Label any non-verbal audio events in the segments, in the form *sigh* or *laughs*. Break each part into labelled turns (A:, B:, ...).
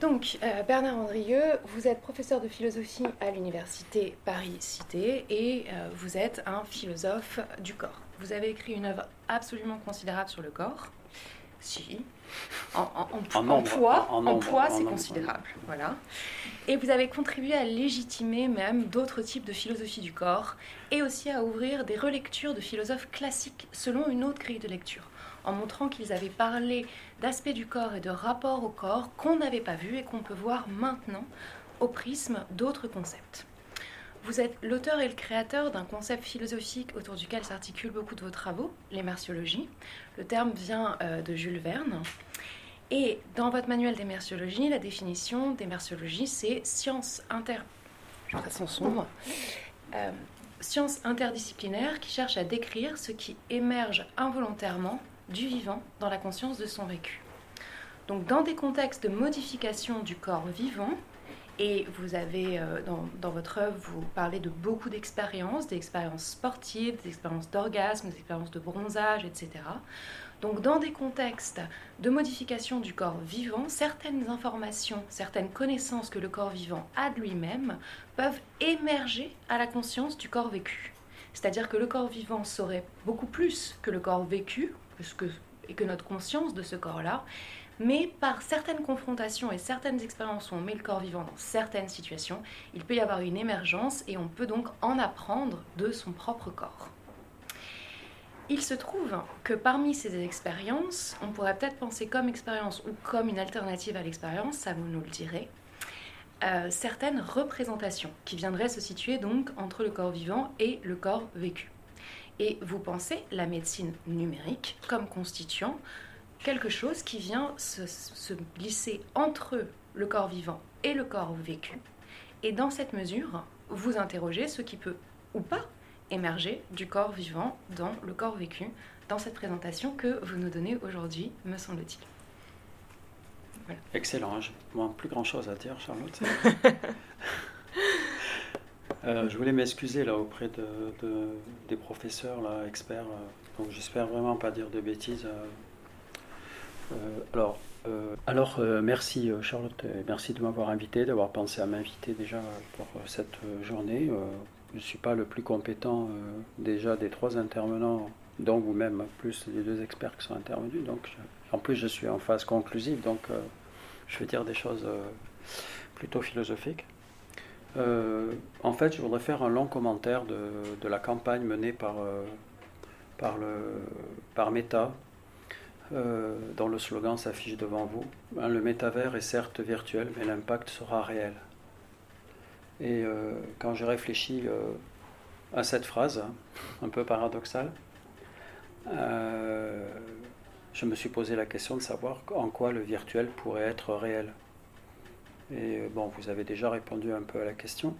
A: Donc, euh, Bernard Andrieux, vous êtes professeur de philosophie à l'université Paris-Cité et euh, vous êtes un philosophe du corps. Vous avez écrit une œuvre absolument considérable sur le corps. Si. En, poids, en, poids c'est considérable. Voilà. Et vous avez contribué à légitimer même d'autres types de philosophie du corps et aussi à ouvrir des relectures de philosophes classiques selon une autre grille de lecture en montrant qu'ils avaient parlé d'aspects du corps et de rapports au corps qu'on n'avait pas vu et qu'on peut voir maintenant au prisme d'autres concepts. Vous êtes l'auteur et le créateur d'un concept philosophique autour duquel s'articulent beaucoup de vos travaux, les merciologies. Le terme vient euh, de Jules Verne. Et dans votre manuel des merciologies, la définition des merciologies, c'est science inter... Euh, science interdisciplinaire qui cherche à décrire ce qui émerge involontairement du vivant dans la conscience de son vécu. Donc dans des contextes de modification du corps vivant, et vous avez, euh, dans, votre œuvre, vous parlez de beaucoup d'expériences, d'expériences sportives, d'expériences d'orgasme, d'expériences de bronzage, etc. Donc dans des contextes de modification du corps vivant, certaines informations, certaines connaissances que le corps vivant a de lui-même peuvent émerger à la conscience du corps vécu. C'est-à-dire que le corps vivant saurait beaucoup plus que le corps vécu, et que notre conscience de ce corps-là, mais par certaines confrontations et certaines expériences où on met le corps vivant dans certaines situations, il peut y avoir une émergence et on peut donc en apprendre de son propre corps. Il se trouve que parmi ces expériences, on pourrait peut-être penser comme expérience ou comme une alternative à l'expérience, ça vous nous le direz, euh, certaines représentations qui viendraient se situer donc entre le corps vivant et le corps vécu. Et vous pensez la médecine numérique comme constituant quelque chose qui vient se, glisser entre le corps vivant et le corps vécu. Et dans cette mesure, vous interrogez ce qui peut ou pas émerger du corps vivant dans le corps vécu, dans cette présentation que vous nous donnez aujourd'hui, me semble-t-il.
B: Excellent, je n'ai plus grand-chose à dire, Charlotte. *laughs* Euh, je voulais m'excuser là auprès de, des professeurs experts. Euh, donc j'espère vraiment pas dire de bêtises. Euh, alors, alors merci Charlotte, merci de m'avoir invité, d'avoir pensé à m'inviter déjà pour cette journée. je ne suis pas le plus compétent déjà des trois intervenants, dont vous-même, plus les deux experts qui sont intervenus. Donc, en plus, je suis en phase conclusive, donc je vais dire des choses plutôt philosophiques. Euh, en fait, je voudrais faire un long commentaire de, la campagne menée par, euh, par, Meta, euh, dont le slogan s'affiche devant vous. Hein, le métavers est certes virtuel, mais l'impact sera réel. Et quand j'ai réfléchi à cette phrase, un peu paradoxale, je me suis posé la question de savoir en quoi le virtuel pourrait être réel. Et euh, bon, vous avez déjà répondu un peu à la question.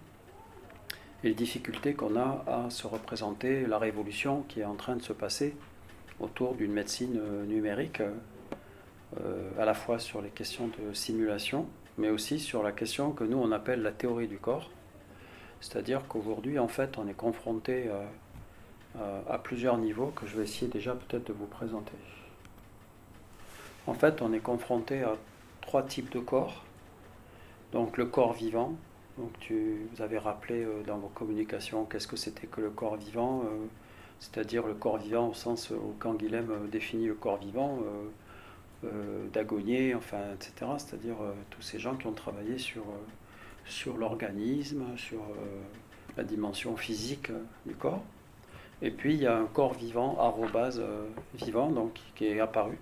B: Et les difficultés qu'on a à se représenter la révolution qui est en train de se passer autour d'une médecine euh, numérique, euh, à la fois sur les questions de simulation, mais aussi sur la question que nous on appelle la théorie du corps. C'est-à-dire qu'aujourd'hui, en fait, on est confronté à plusieurs niveaux que je vais essayer déjà peut-être de vous présenter. En fait, on est confronté à trois types de corps donc le corps vivant, donc tu, vous avez rappelé euh, dans vos communications qu'est-ce que c'était que le corps vivant, euh, c'est-à-dire le corps vivant au sens où Canguilhem euh, définit le corps vivant, d'Agonier, enfin, etc. C'est-à-dire tous ces gens qui ont travaillé sur, l'organisme, sur la dimension physique du corps. Et puis il y a un corps vivant, arrobase vivant, donc qui est apparu,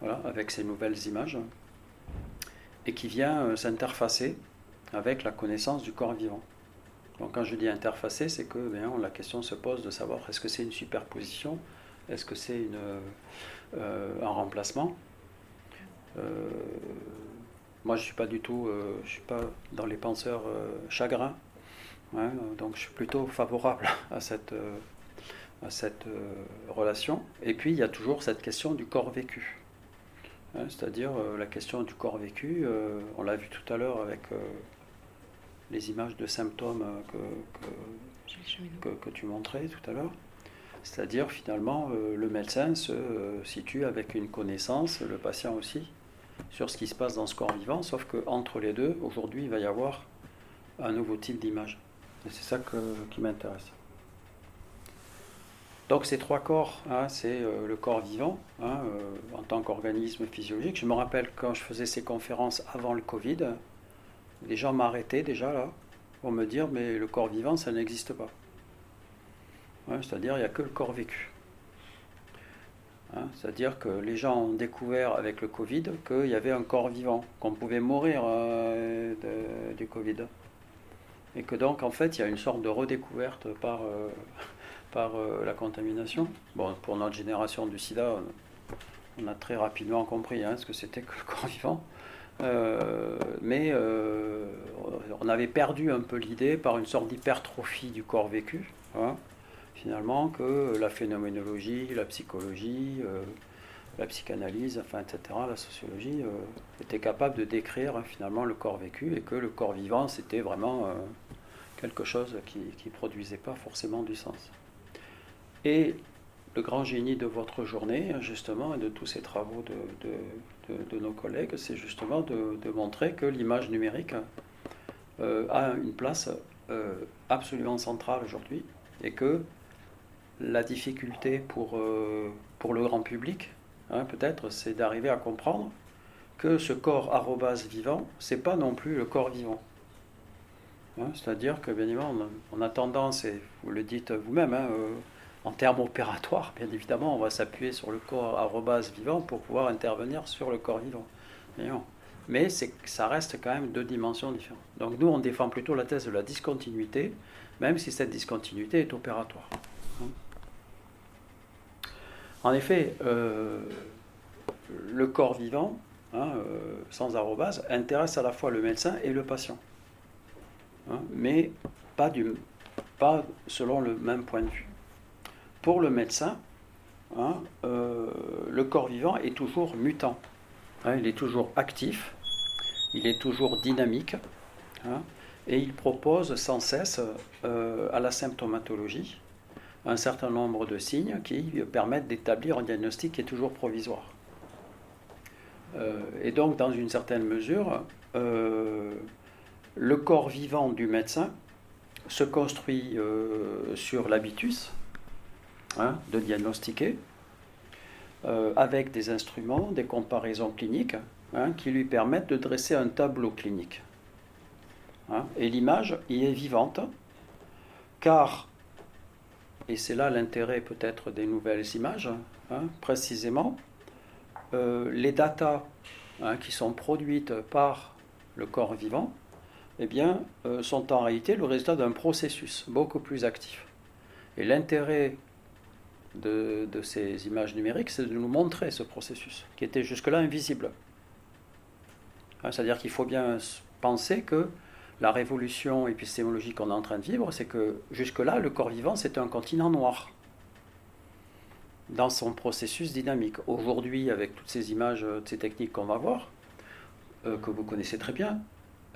B: voilà, avec ces nouvelles images et qui vient euh, s'interfacer avec la connaissance du corps vivant. Donc quand je dis interfacer, c'est que bien, la question se pose de savoir est-ce que c'est une superposition, est-ce que c'est euh, un remplacement? Euh, moi, je suis pas du tout, je suis pas dans les penseurs chagrins, hein, donc je suis plutôt favorable *laughs* à cette, à cette relation. Et puis il y a toujours cette question du corps vécu. Hein, c'est-à-dire euh, la question du corps vécu. Euh, on l'a vu tout à l'heure avec euh, les images de symptômes que, que, tu montrais tout à l'heure. C'est-à-dire finalement le médecin se situe avec une connaissance, le patient aussi, sur ce qui se passe dans ce corps vivant, sauf qu'entre les deux, aujourd'hui, il va y avoir un nouveau type d'image. Et c'est ça qui m'intéresse. Donc ces trois corps, hein, c'est euh, le corps vivant hein, euh, en tant qu'organisme physiologique. Je me rappelle quand je faisais ces conférences avant le Covid, les gens m'arrêtaient déjà là pour me dire mais le corps vivant ça n'existe pas. C'est-à-dire il n'y a que le corps vécu. Hein, c'est-à-dire que les gens ont découvert avec le Covid qu'il y avait un corps vivant, qu'on pouvait mourir euh, du Covid. Et que donc en fait il y a une sorte de redécouverte par par euh, la contamination. Bon, pour notre génération du sida, on a très rapidement compris hein, ce que c'était que le *laughs* corps vivant. Euh, mais euh, on avait perdu un peu l'idée par une sorte d'hypertrophie du corps vécu, hein, finalement, que la phénoménologie, la psychologie, la psychanalyse, enfin, etc., la sociologie, était capable de décrire finalement le corps vécu et que le corps vivant, c'était vraiment quelque chose qui ne produisait pas forcément du sens. Et le grand génie de votre journée, justement, et de tous ces travaux de, nos collègues, c'est justement de, montrer que l'image numérique euh, a une place euh, absolument centrale aujourd'hui et que la difficulté pour, euh, pour le grand public, hein, peut-être, c'est d'arriver à comprendre que ce corps arrobase vivant, c'est pas non plus le corps vivant. Hein, c'est-à-dire que, bien évidemment, on a, tendance, et vous le dites vous-même, hein, en termes opératoires, bien évidemment, on va s'appuyer sur le corps arrobase vivant pour pouvoir intervenir sur le corps vivant. Mais ça reste quand même deux dimensions différentes. Donc nous, on défend plutôt la thèse de la discontinuité, même si cette discontinuité est opératoire. En effet, euh, le corps vivant, hein, euh, sans arrobase, intéresse à la fois le médecin et le patient. Hein, mais pas, selon le même point de vue pour le médecin, hein, euh, le corps vivant est toujours mutant. Hein, il est toujours actif, il est toujours dynamique, hein, et il propose sans cesse euh, à la symptomatologie un certain nombre de signes qui permettent d'établir un diagnostic qui est toujours provisoire. Euh, et donc, dans une certaine mesure, le corps vivant du médecin se construit sur l'habitus, Hein, de diagnostiquer, euh, avec des instruments, des comparaisons cliniques, hein, qui lui permettent de dresser un tableau clinique. Hein. et l'image y est vivante, car, et c'est là l'intérêt peut-être des nouvelles images, précisément, euh, les datas qui sont produites par le corps vivant, eh bien, euh, sont en réalité le résultat d'un processus beaucoup plus actif. Et l'intérêt de, ces images numériques, c'est de nous montrer ce processus, qui était jusque-là invisible. Hein, c'est-à-dire qu'il faut bien penser que la révolution épistémologique qu'on est en train de vivre, c'est que jusque-là, le corps vivant, c'était un continent noir dans son processus dynamique. Aujourd'hui, avec toutes ces images, toutes ces techniques qu'on va voir, euh, que vous connaissez très bien,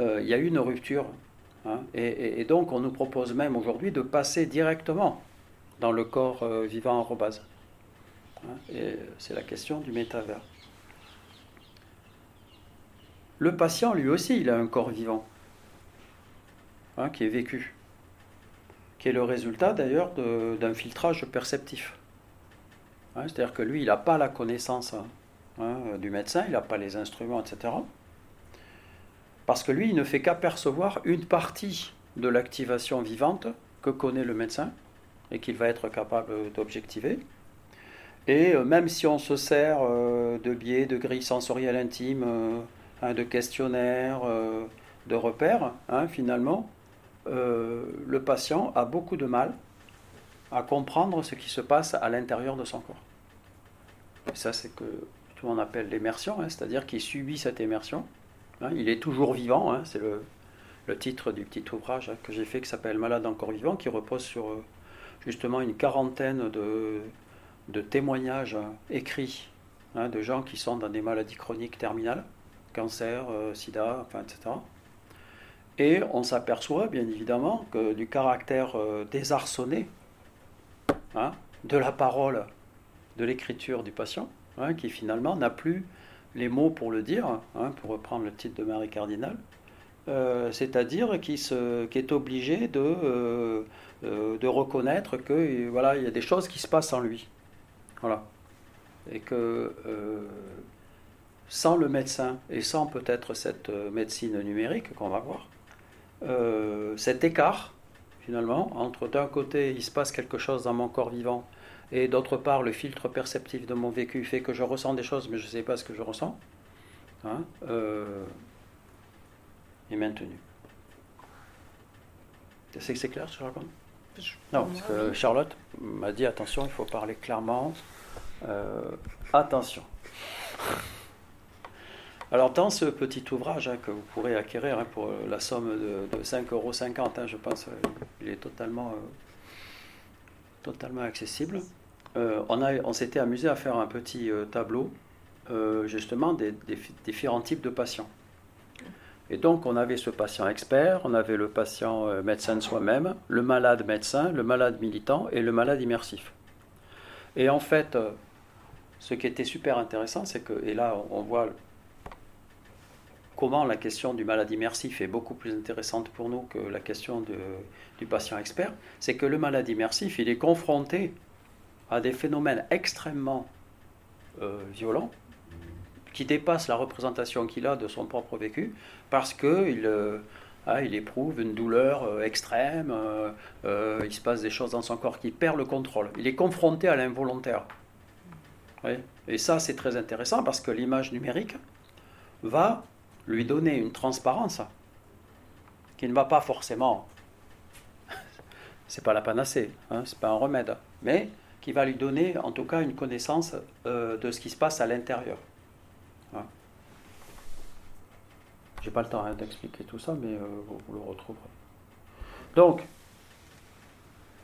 B: euh, il y a eu une rupture. Hein, et, donc, on nous propose même aujourd'hui de passer directement dans le corps euh, vivant en rebase. Hein, et c'est la question du métavers. Le patient, lui aussi, il a un corps vivant, hein, qui est vécu, qui est le résultat d'ailleurs d'un filtrage perceptif. Hein, c'est-à-dire que lui, il n'a pas la connaissance du médecin, il n'a pas les instruments, etc. Parce que lui, il ne fait qu'apercevoir une partie de l'activation vivante que connaît le médecin, et qu'il va être capable d'objectiver. Et euh, même si on se sert euh, de biais, de grilles sensorielles intimes, euh, hein, de questionnaires, de repères, hein, finalement, le patient a beaucoup de mal à comprendre ce qui se passe à l'intérieur de son corps. Et ça, c'est que tout le monde appelle l'immersion, hein, c'est-à-dire qu'il subit cette immersion. il est toujours vivant, c'est le, le, titre du petit ouvrage que j'ai fait qui s'appelle Malade encore vivant, qui repose sur justement une quarantaine de, témoignages écrits hein, de gens qui sont dans des maladies chroniques terminales, cancer, euh, sida, etc. Et on s'aperçoit bien évidemment que du caractère euh, désarçonné hein, de la parole, de l'écriture du patient, hein, qui finalement n'a plus les mots pour le dire, pour reprendre le titre de Marie Cardinal, euh, c'est-à-dire qui, qui, est obligé de, euh, euh, de reconnaître que voilà, il y a des choses qui se passent en lui. Voilà. Et que sans le médecin et sans peut-être cette médecine numérique qu'on va voir, cet écart, finalement, entre d'un côté, il se passe quelque chose dans mon corps vivant, et d'autre part, le filtre perceptif de mon vécu fait que je ressens des choses, mais je ne sais pas ce que je ressens, hein, est maintenu. C'est c'est clair ce que je raconte? Non, parce que Charlotte m'a dit attention, il faut parler clairement. Euh, attention. Alors, dans ce petit ouvrage hein, que vous pourrez acquérir hein, pour la somme de, de 5,50 euros, hein, je pense, euh, il est totalement, euh, totalement accessible. on, a, on s'était amusé à faire un petit tableau, justement, des, différents types de patients. Et donc, on avait ce patient expert, on avait le patient euh, médecin de soi-même, le malade médecin, le malade militant et le malade immersif. Et en fait, euh, ce qui était super intéressant, c'est que, et là, on voit comment la question du malade immersif est beaucoup plus intéressante pour nous que la question du patient expert, c'est que le malade immersif, il est confronté à des phénomènes extrêmement euh, violents qui dépasse la représentation qu'il a de son propre vécu, parce qu'il euh, ah, il éprouve une douleur euh, extrême, euh, il se passe des choses dans son corps qui perd le contrôle. Il est confronté à l'involontaire. Et ça, c'est très intéressant parce que l'image numérique va lui donner une transparence qui ne va pas forcément. *laughs* c'est pas la panacée, hein, c'est pas un remède, mais qui va lui donner en tout cas une connaissance de ce qui se passe à l'intérieur. J'ai pas le temps d'expliquer tout ça, mais euh, vous, le retrouverez. Donc,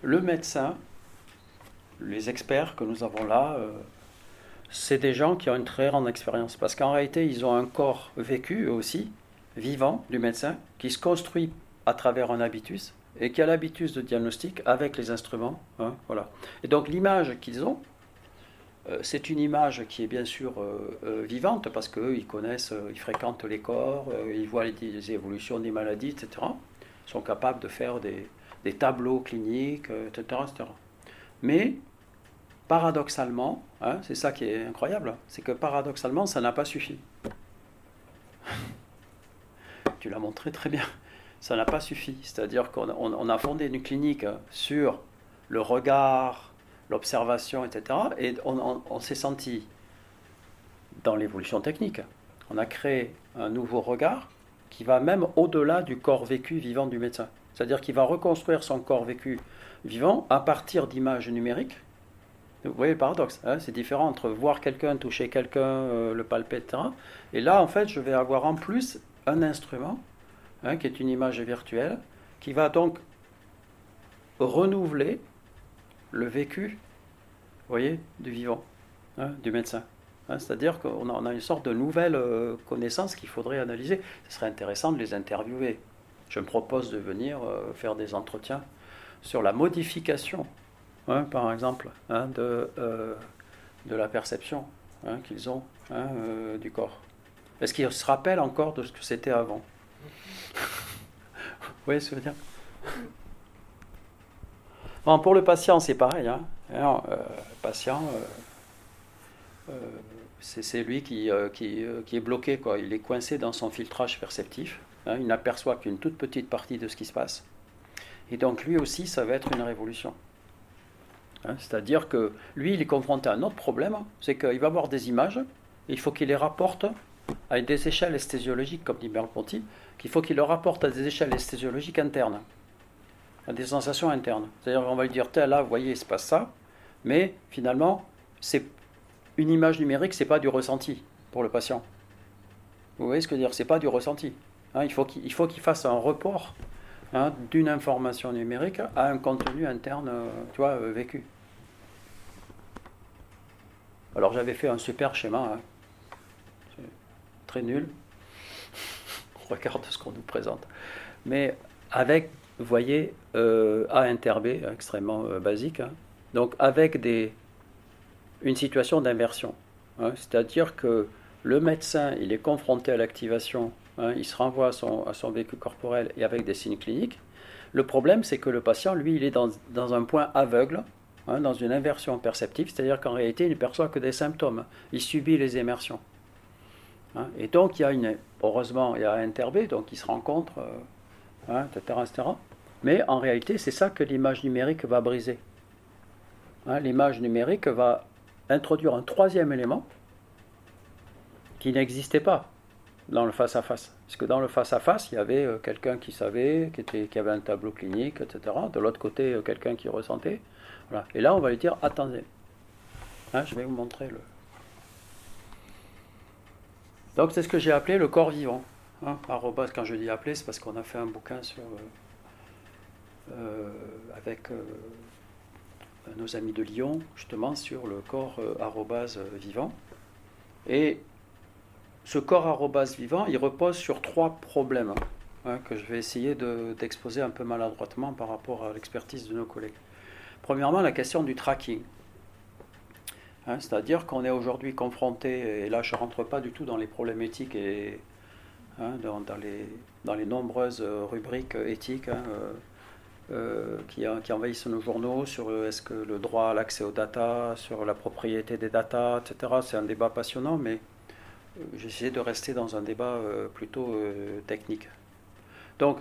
B: le médecin, les experts que nous avons là, euh, c'est des gens qui ont une très grande expérience. Parce qu'en réalité, ils ont un corps vécu aussi, vivant, du médecin, qui se construit à travers un habitus et qui a l'habitus de diagnostic avec les instruments. Hein, voilà. Et donc l'image qu'ils ont, c'est une image qui est bien sûr euh, euh, vivante parce qu'ils connaissent, ils fréquentent les corps, ils voient les, évolutions des maladies, etc. Ils sont capables de faire des, tableaux cliniques, etc., Mais paradoxalement, hein, c'est ça qui est incroyable, c'est que paradoxalement, ça n'a pas suffi. *laughs* tu l'as montré très bien. Ça n'a pas suffi. C'est-à-dire qu'on a fondé une clinique sur le regard, l'observation, etc. Et on, s'est senti dans l'évolution technique. On a créé un nouveau regard qui va même au-delà du corps vécu vivant du médecin. C'est-à-dire qu'il va reconstruire son corps vécu vivant à partir d'images numériques. Vous voyez le paradoxe, hein, c'est différent entre voir quelqu'un, toucher quelqu'un, euh, le palper, etc. Et là, en fait, je vais avoir en plus un instrument, hein, qui est une image virtuelle, qui va donc renouveler le vécu, voyez, du vivant, hein, du médecin. Hein, c'est-à-dire qu'on a, a, une sorte de nouvelle euh, connaissance qu'il faudrait analyser. Ce serait intéressant de les interviewer. Je me propose de venir euh, faire des entretiens sur la modification, hein, par exemple, de, euh, de la perception qu'ils ont du corps. Est-ce qu'ils se rappellent encore de ce que c'était avant? Vous voyez ce que je veux dire? Pour le patient, c'est pareil. Hein. Alors, euh, patient, euh, euh, c'est lui qui, qui, est bloqué, il est coincé dans son filtrage perceptif. Hein. Il n'aperçoit qu'une toute petite partie de ce qui se passe. Et donc lui aussi, ça va être une révolution. Hein. C'est-à-dire que lui, il est confronté à un autre problème, c'est qu'il va avoir des images, il faut qu'il les rapporte à des échelles esthésiologiques, comme dit Merleau-Ponty, qu'il faut qu'il les rapporte à des échelles esthésiologiques internes à des sensations internes. C'est-à-dire qu'on va lui dire, là, vous voyez, il se passe ça, mais finalement, c'est une image numérique, c'est pas du ressenti pour le patient. Vous voyez ce que je veux dire? C'est pas du ressenti. Hein, il faut qu'il fasse un report hein, d'une information numérique à un contenu interne, euh, tu vois, euh, vécu. Alors j'avais fait un super schéma, hein. très nul. *laughs* On regarde ce qu'on nous présente, mais avec vous voyez, euh, A inter B, extrêmement euh, basique, hein. donc avec des, une situation d'inversion. Hein. C'est-à-dire que le médecin, il est confronté à l'activation, hein, il se renvoie à son, à son vécu corporel et avec des signes cliniques. Le problème, c'est que le patient, lui, il est dans, dans un point aveugle, dans une inversion perceptive, c'est-à-dire qu'en réalité, il ne perçoit que des symptômes. Il subit les immersions. Et donc, il y a une, heureusement, il y a un interb, donc il se rencontre, euh, etc., etc. Mais en réalité, c'est ça que l'image numérique va briser. L'image numérique va introduire un troisième élément qui n'existait pas dans le face-à-face. Parce que dans le face-à-face, il y avait euh, quelqu'un qui savait, qui, était, qui avait un tableau clinique, etc. De l'autre côté, euh, quelqu'un qui ressentait. Et là, on va lui dire, attendez. Hein, je vais vous montrer le... Donc c'est ce que j'ai appelé le corps vivant. Hein, quand je dis appelé, c'est parce qu'on a fait un bouquin sur, euh, avec nos amis de Lyon, justement, sur le corps vivant. Et ce corps vivant, il repose sur trois problèmes hein, que je vais essayer d'exposer un peu maladroitement par rapport à l'expertise de nos collègues. Premièrement, la question du tracking. Hein, c'est-à-dire qu'on est aujourd'hui confronté, et là je ne rentre pas du tout dans les problèmes éthiques et hein, dans, les, dans, les, nombreuses rubriques éthiques euh, euh, qui, qui, envahissent nos journaux sur est-ce que le droit à l'accès aux data, sur la propriété des data, etc. C'est un débat passionnant, mais j'essaie de rester dans un débat euh, plutôt euh, technique. Donc,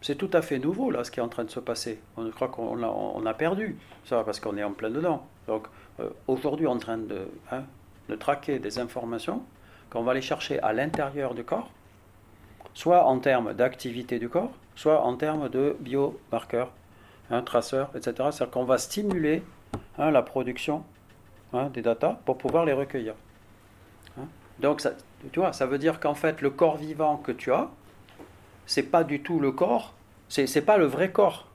B: c'est tout à fait nouveau là ce qui est en train de se passer. On croit qu'on a, perdu ça parce qu'on est en plein dedans. Donc euh, aujourd'hui, en train de, hein, de traquer des informations qu'on va aller chercher à l'intérieur du corps, soit en termes d'activité du corps, soit en termes de biomarqueurs, hein, traceurs, etc. C'est-à-dire qu'on va stimuler hein, la production Hein, des datas pour pouvoir les recueillir. Donc, tu vois, ça veut dire qu'en fait, le corps vivant que tu as, c'est pas du tout le corps, c'est, c'est pas le vrai corps.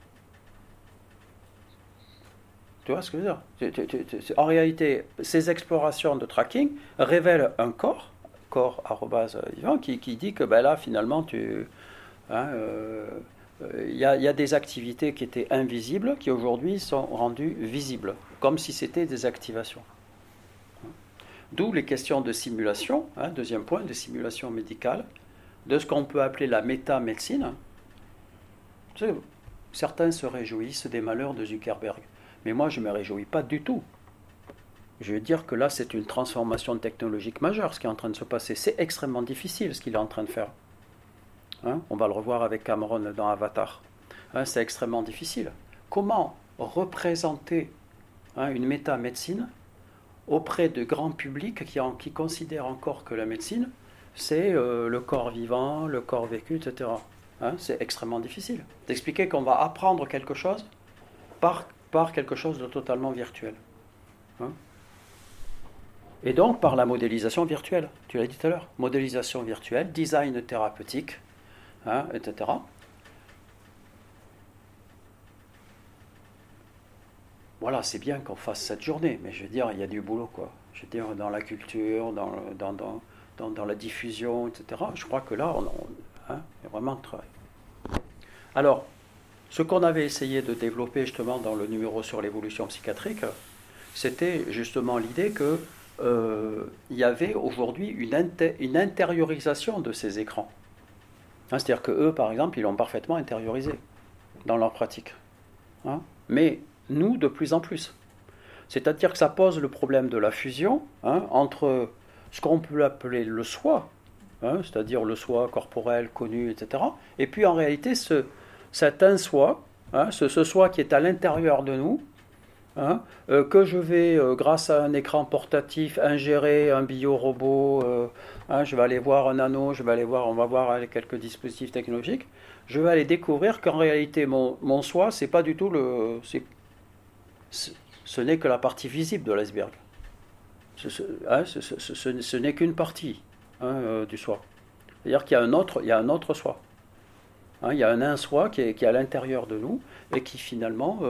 B: Tu vois ce que je veux dire? En réalité, ces explorations de tracking révèlent un corps, corps vivant, qui, qui, dit que ben là, finalement, tu. Hein, euh, il y, a des activités qui étaient invisibles qui aujourd'hui sont rendues visibles, comme si c'était des activations. D'où les questions de simulation, hein, deuxième point, de simulation médicale, de ce qu'on peut appeler la méta-médecine. Certains se réjouissent des malheurs de Zuckerberg, mais moi je ne me réjouis pas du tout. Je veux dire que là, c'est une transformation technologique majeure, ce qui est en train de se passer. C'est extrêmement difficile ce qu'il est en train de faire. Hein, on va le revoir avec Cameron dans Avatar. Hein, c'est extrêmement difficile. Comment représenter hein, une méta-médecine auprès de grands publics qui, considèrent encore que la médecine, c'est euh, le corps vivant, le corps vécu, etc. c'est extrêmement difficile d'expliquer qu'on va apprendre quelque chose par quelque chose de totalement virtuel. Et donc par la modélisation virtuelle, tu l'as dit tout à l'heure, modélisation virtuelle, design thérapeutique, hein, etc. Voilà, c'est bien qu'on fasse cette journée, mais je veux dire, il y a du boulot, quoi. Je veux dire, dans la culture, dans, dans, dans, dans la diffusion, etc. Je crois que là, on, hein, il y a vraiment de travail. Alors, ce qu'on avait essayé de développer justement dans le numéro sur l'évolution psychiatrique, c'était justement l'idée que euh, il y avait aujourd'hui une, une intériorisation de ces écrans. Hein, c'est-à-dire que eux, par exemple, ils l'ont parfaitement intériorisé dans leur pratique. Hein. Mais nous, de plus en plus. C'est-à-dire que ça pose le problème de la fusion hein, entre ce qu'on peut appeler le soi, c'est-à-dire le soi corporel, connu, etc. Et puis en réalité, ce, cet un soi, ce, ce, soi qui est à l'intérieur de nous, Hein, euh, que je vais, euh, grâce à un écran portatif, ingérer un biorobot, euh, hein, je vais aller voir un anneau, je vais aller voir, on va voir quelques dispositifs technologiques, je vais aller découvrir qu'en réalité, mon, mon soi, c'est pas du tout le. Ce n'est que la partie visible de l'iceberg. Ce, hein, n'est qu'une partie du soi. C'est-à-dire qu'il y a un autre, il y a un autre soi. il y a un un soi qui est, qui est à l'intérieur de nous et qui finalement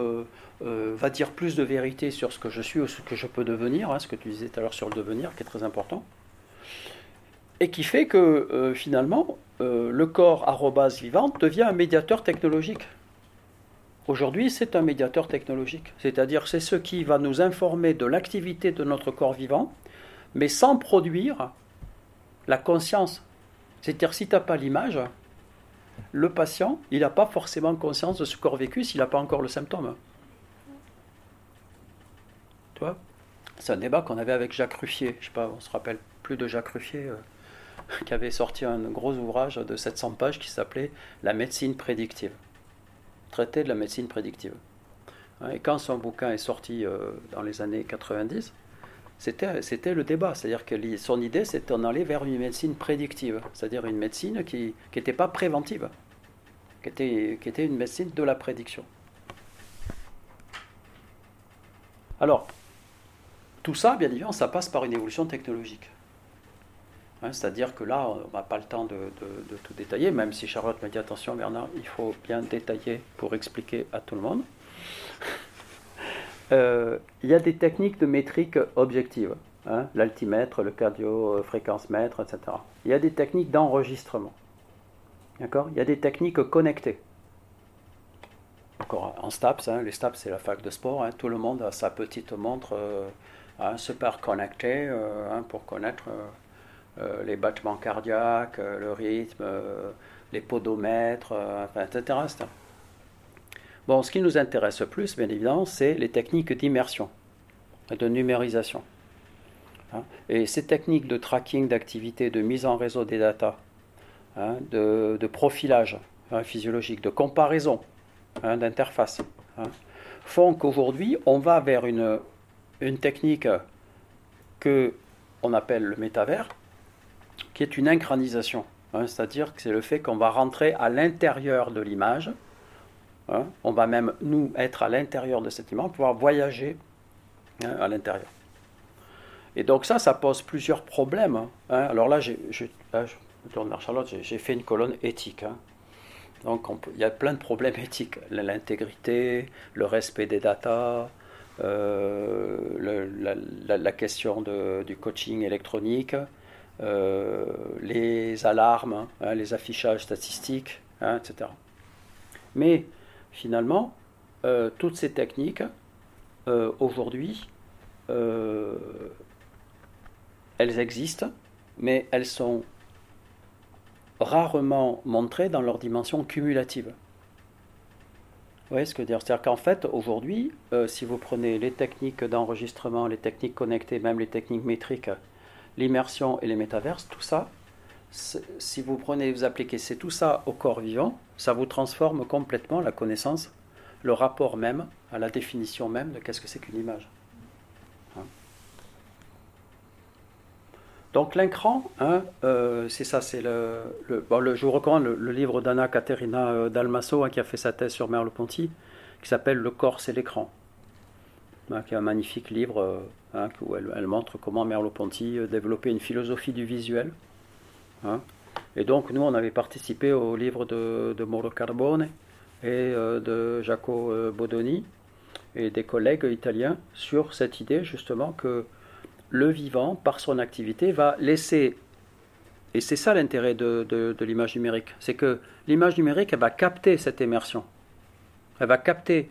B: euh, va dire plus de vérité sur ce que je suis ou ce que je peux devenir, hein, ce que tu disais tout à l'heure sur le devenir, qui est très important, et qui fait que euh, finalement, euh, le corps arrobase vivante devient un médiateur technologique aujourd'hui, c'est un médiateur technologique. C'est-à-dire, c'est ce qui va nous informer de l'activité de notre corps vivant, mais sans produire la conscience. C'est-à-dire, si tu n'as pas l'image, le patient, il n'a pas forcément conscience de ce corps vécu s'il n'a pas encore le symptôme. C'est un débat qu'on avait avec Jacques Ruffier. Je sais pas, on se rappelle plus de Jacques Ruffier, euh, *laughs* qui avait sorti un gros ouvrage de 700 pages qui s'appelait La médecine prédictive. Traité de la médecine prédictive. Et quand son bouquin est sorti euh, dans les années 90, c'était le débat. C'est-à-dire que son idée, c'était d'en aller vers une médecine prédictive, c'est-à-dire une médecine qui n'était pas préventive, qui était, qui était une médecine de la prédiction. Alors, tout ça, bien évidemment, ça passe par une évolution technologique. Hein, c'est-à-dire que là, on n'a pas le temps de, tout détailler, même si Charlotte m'a dit attention Bernard, il faut bien détailler pour expliquer à tout le monde. *laughs* Euh, il y a des techniques de métrique objective, hein, l'altimètre, le cardio-fréquence-mètre, etc. Il y a des techniques d'enregistrement. D'accord? Il y a des techniques connectées. Encore en STAPS, hein, les STAPS c'est la fac de sport, tout le monde a sa petite montre euh, super connectée euh, pour connaître les battements cardiaques, le rythme, les podomètres, etc. Bon, ce qui nous intéresse plus, bien évidemment, c'est les techniques d'immersion de numérisation. Hein. Et ces techniques de tracking d'activité, de mise en réseau des datas, hein, de, profilage hein, physiologique, de comparaison d'interface, font qu'aujourd'hui, on va vers une, une technique que on appelle le métavers, qui est une inchronisation. C'est-à-dire que c'est le fait qu'on va rentrer à l'intérieur de l'image, Hein. on va même, nous, être à l'intérieur de cet image, pouvoir voyager hein, à l'intérieur. Et donc ça, ça pose plusieurs problèmes. Hein. Alors là, je, me tourne vers Charlotte, j'ai fait une colonne éthique. Donc il y a plein de problèmes *laughs* éthiques. L'intégrité, le respect des datas, euh, la, question du coaching électronique, euh, les alarmes, les affichages statistiques, etc. Mais finalement, euh, toutes ces techniques, aujourd'hui, elles existent, mais elles sont rarement montrées dans leur dimension cumulative. Voyez ce que dire? C'est-à-dire qu'en fait, aujourd'hui, si vous prenez les techniques d'enregistrement, les techniques connectées, même les techniques métriques, l'immersion et les métaverses, tout ça, si vous prenez, vous appliquez tout ça au corps vivant, ça vous transforme complètement la connaissance, le rapport même à la définition même de qu'est-ce que c'est qu'une image. Donc l'écran, hein, euh, c'est ça, c'est le, Je vous recommande le, livre d'Anna Caterina euh, Dalmasso hein, qui a fait sa thèse sur Merleau-Ponty, qui s'appelle Le corps, c'est l'écran, qui est un magnifique livre euh, où elle, montre comment Merleau-Ponty développait une philosophie du visuel Hein. Et donc, nous, on avait participé au livre de, de Mauro Carbone et de Jaco Bodoni et des collègues italiens sur cette idée, justement, que le vivant, par son activité, va laisser. Et c'est ça l'intérêt de, l'image numérique c'est que l'image numérique, elle va capter cette immersion. Elle va capter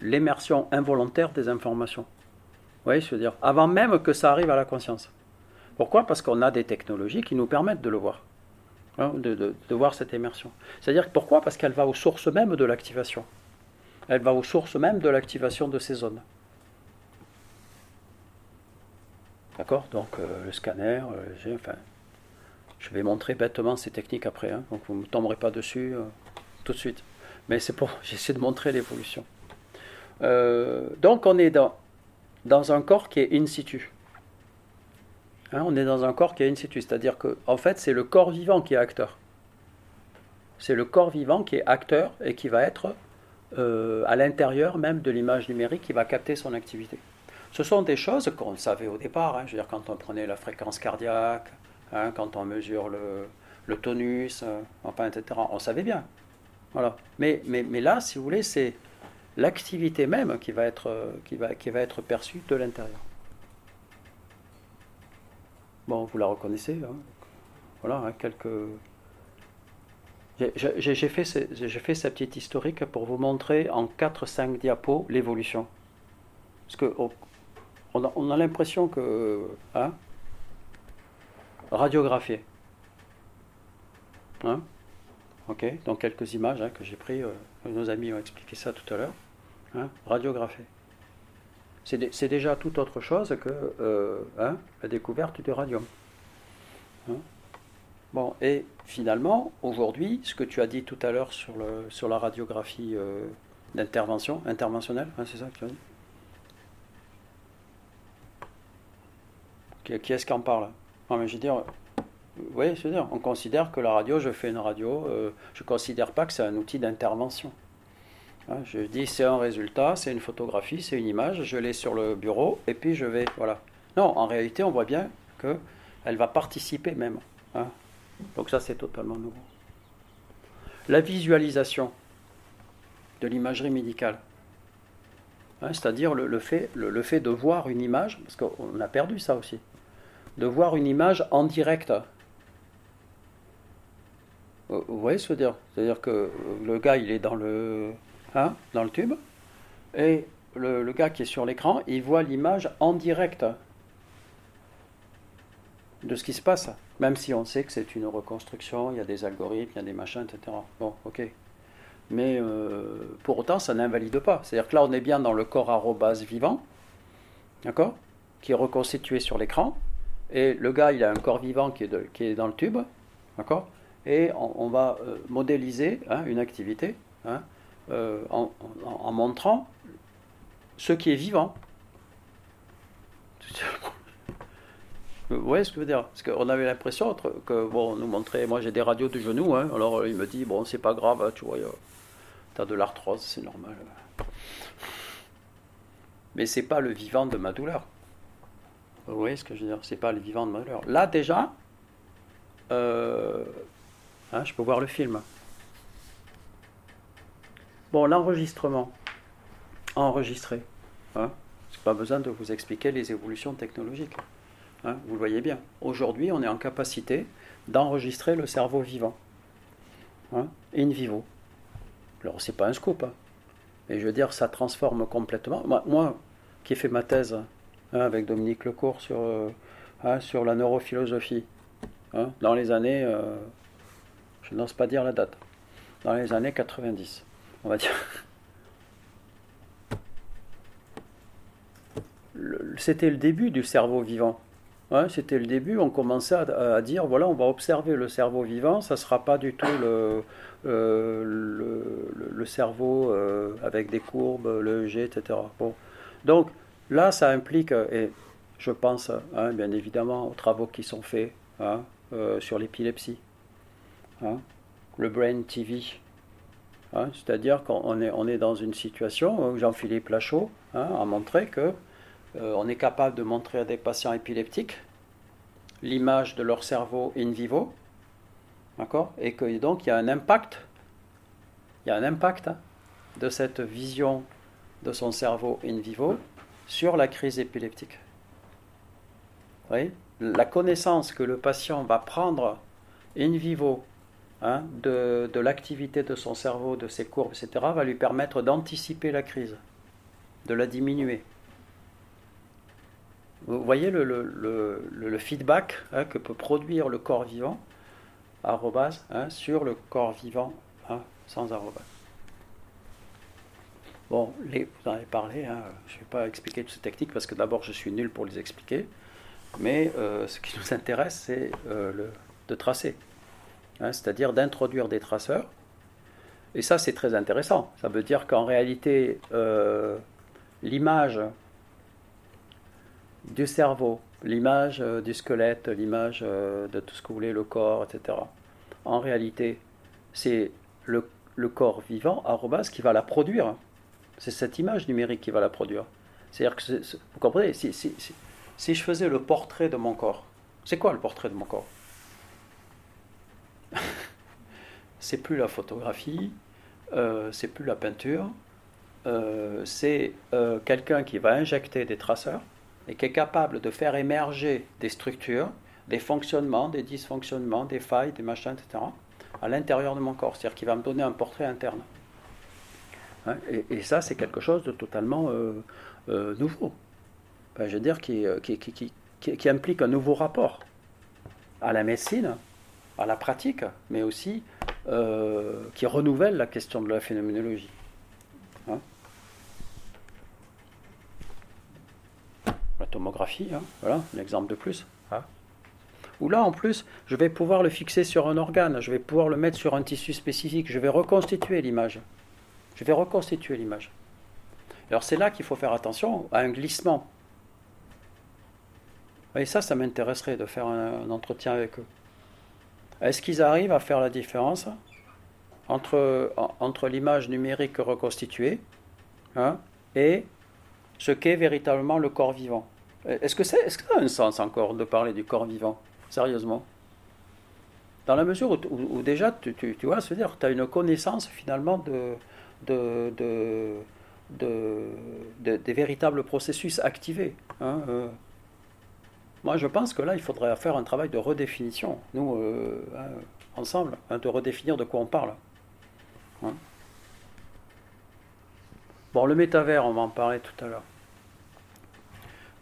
B: l'immersion involontaire des informations. Vous voyez, je veux dire, avant même que ça arrive à la conscience. Pourquoi? Parce qu'on a des technologies qui nous permettent de le voir, hein, de, voir cette immersion. C'est-à-dire pourquoi? Parce qu'elle va aux sources mêmes de l'activation. Elle va aux sources mêmes de l'activation de ces zones. D'accord Donc euh, le scanner, euh, enfin, je vais montrer bêtement ces techniques après, hein, donc vous ne tomberez pas dessus euh, tout de suite. Mais c'est pour, *laughs* j'essaie de montrer l'évolution. donc on est dans, dans un corps qui est in situ. Hein, on est dans un corps qui est in situ, c'est-à-dire que en fait c'est le corps vivant qui est acteur. C'est le corps vivant qui est acteur et qui va être à l'intérieur même de l'image numérique qui va capter son activité. Ce sont des choses qu'on savait au départ, hein, je veux dire quand on prenait la fréquence cardiaque, hein, quand on mesure le, tonus, euh, enfin etc. On savait bien. Voilà. Mais, là, si vous voulez, c'est l'activité même qui va être, euh, qui va, qui va être perçue de l'intérieur. Bon, vous la reconnaissez. Hein. Voilà, quelques. J'ai fait, fait cette petite historique pour vous montrer en 4-5 diapos l'évolution. Parce que on a, on a l'impression que. Hein, radiographier. Hein? Ok, donc quelques images hein, que j'ai prises. Euh, nos amis ont expliqué ça tout à l'heure. Hein? C'est déjà tout autre chose que euh, hein, la découverte du radium. Hein? Bon, et finalement, aujourd'hui, ce que tu as dit tout à l'heure sur, sur la radiographie euh, d'intervention, interventionnelle, c'est ça que tu as dit? Qui, est-ce qui en parle? Non, mais je veux dire, on considère que la radio, je fais une radio, euh, je ne considère pas que c'est un outil d'intervention. Hein, je dis c'est un résultat, c'est une photographie, c'est une image, je l'ai sur le bureau et puis je vais. Voilà. Non, en réalité, on voit bien qu'elle va participer même. Hein. Donc ça, c'est totalement nouveau. La visualisation de l'imagerie médicale. Hein, c'est-à-dire le, fait, le, fait de voir une image, parce qu'on a perdu ça aussi, de voir une image en direct. Vous voyez ce que je veux dire C'est-à-dire que le gars, il est dans le, Hein, dans le tube. Et le, gars qui est sur l'écran, il voit l'image en direct de ce qui se passe. Même si on sait que c'est une reconstruction, il y a des algorithmes, il y a des machins, etc. Bon, ok. Mais euh, pour autant, ça n'invalide pas. C'est-à-dire que là, on est bien dans le corps arrobase vivant, d'accord Qui est reconstitué sur l'écran. Et le gars, il a un corps vivant qui est, qui est dans le tube, d'accord? Et on, va euh, modéliser hein, une activité. Hein, euh, en, montrant ce qui est vivant. Vous voyez ce que je veux dire? Parce qu'on avait l'impression que, bon, on nous montrait, moi j'ai des radios du genou, hein, alors il me dit, bon, c'est pas grave, tu vois, t'as de l'arthrose, c'est normal. Mais c'est pas le vivant de ma douleur. Vous voyez ce que je veux dire C'est pas le vivant de ma douleur. Là déjà, euh, hein, je peux voir le film. Bon, l'enregistrement. Enregistrer. Hein pas besoin de vous expliquer les évolutions technologiques. Hein vous le voyez bien. Aujourd'hui, on est en capacité d'enregistrer le cerveau vivant. Hein in vivo. Alors, c'est pas un scoop. Hein. Mais je veux dire, ça transforme complètement. Moi, qui ai fait ma thèse hein, avec Dominique Lecourt sur, euh, sur la neurophilosophie, dans les années, euh, je n'ose pas dire la date, dans les années 90 on va dire. C'était le début du cerveau vivant. C'était le début, on commençait à, dire, voilà, on va observer le cerveau vivant, ça ne sera pas du tout le, euh, cerveau avec des courbes, le G, etc. Bon. Donc là, ça implique, et je pense hein, bien évidemment aux travaux qui sont faits hein, euh, sur l'épilepsie, hein, le Brain TV, c'est-à-dire qu'on est, on est dans une situation où Jean-Philippe Lachaud a montré que euh, on est capable de montrer à des patients épileptiques l'image de leur cerveau in vivo, d'accord, et que donc il y a un impact, il y a un impact de cette vision de son cerveau in vivo sur la crise épileptique. La connaissance que le patient va prendre in vivo Hein, de, l'activité de son cerveau, de ses courbes, etc., va lui permettre d'anticiper la crise, de la diminuer. Vous voyez le, feedback hein, que peut produire le corps vivant arrobase, hein, sur le corps vivant sans arrobase. Bon, vous en avez parlé, je ne vais pas expliquer toutes ces techniques parce que d'abord je suis nul pour les expliquer, mais euh, ce qui nous intéresse c'est euh, de tracer. Hein, c'est-à-dire d'introduire des traceurs. Et ça, c'est très intéressant. Ça veut dire qu'en réalité, euh, l'image du cerveau, l'image du squelette, l'image de tout ce que vous voulez, le corps, etc. En réalité, c'est le, corps vivant, arrobas, qui va la produire. C'est cette image numérique qui va la produire. C'est-à-dire que, vous comprenez, si, je faisais le portrait de mon corps, c'est quoi le portrait de mon corps? *laughs* C'est plus la photographie, euh, c'est plus la peinture, euh, c'est euh, quelqu'un qui va injecter des traceurs et qui est capable de faire émerger des structures, des fonctionnements, des dysfonctionnements, des failles, des machins, etc., à l'intérieur de mon corps, c'est-à-dire qu'il va me donner un portrait interne. Hein, et, ça, c'est quelque chose de totalement euh, euh, nouveau. je veux dire, qui, qui, implique un nouveau rapport à la médecine, à la pratique, mais aussi qui renouvelle la question de la phénoménologie. Hein. la tomographie, hein, voilà, un exemple de plus. Hein. Ou là, en plus, je vais pouvoir le fixer sur un organe, je vais pouvoir le mettre sur un tissu spécifique, je vais reconstituer l'image. Je vais reconstituer l'image. Alors c'est là qu'il faut faire attention à un glissement. Et ça, ça m'intéresserait de faire un, entretien avec eux. Est-ce qu'ils arrivent à faire la différence entre, entre l'image numérique reconstituée hein, et ce qu'est véritablement le corps vivant? Est-ce que, ça a un sens encore de parler du corps vivant Sérieusement? Dans la mesure où, déjà, tu, tu, vois, tu as une connaissance finalement de, de, de, des véritables processus activés. Hein, euh. Moi, je pense que là, il faudrait faire un travail de redéfinition, nous, euh, hein, ensemble, hein, de redéfinir de quoi on parle. Bon, le métavers, on va en parler tout à l'heure.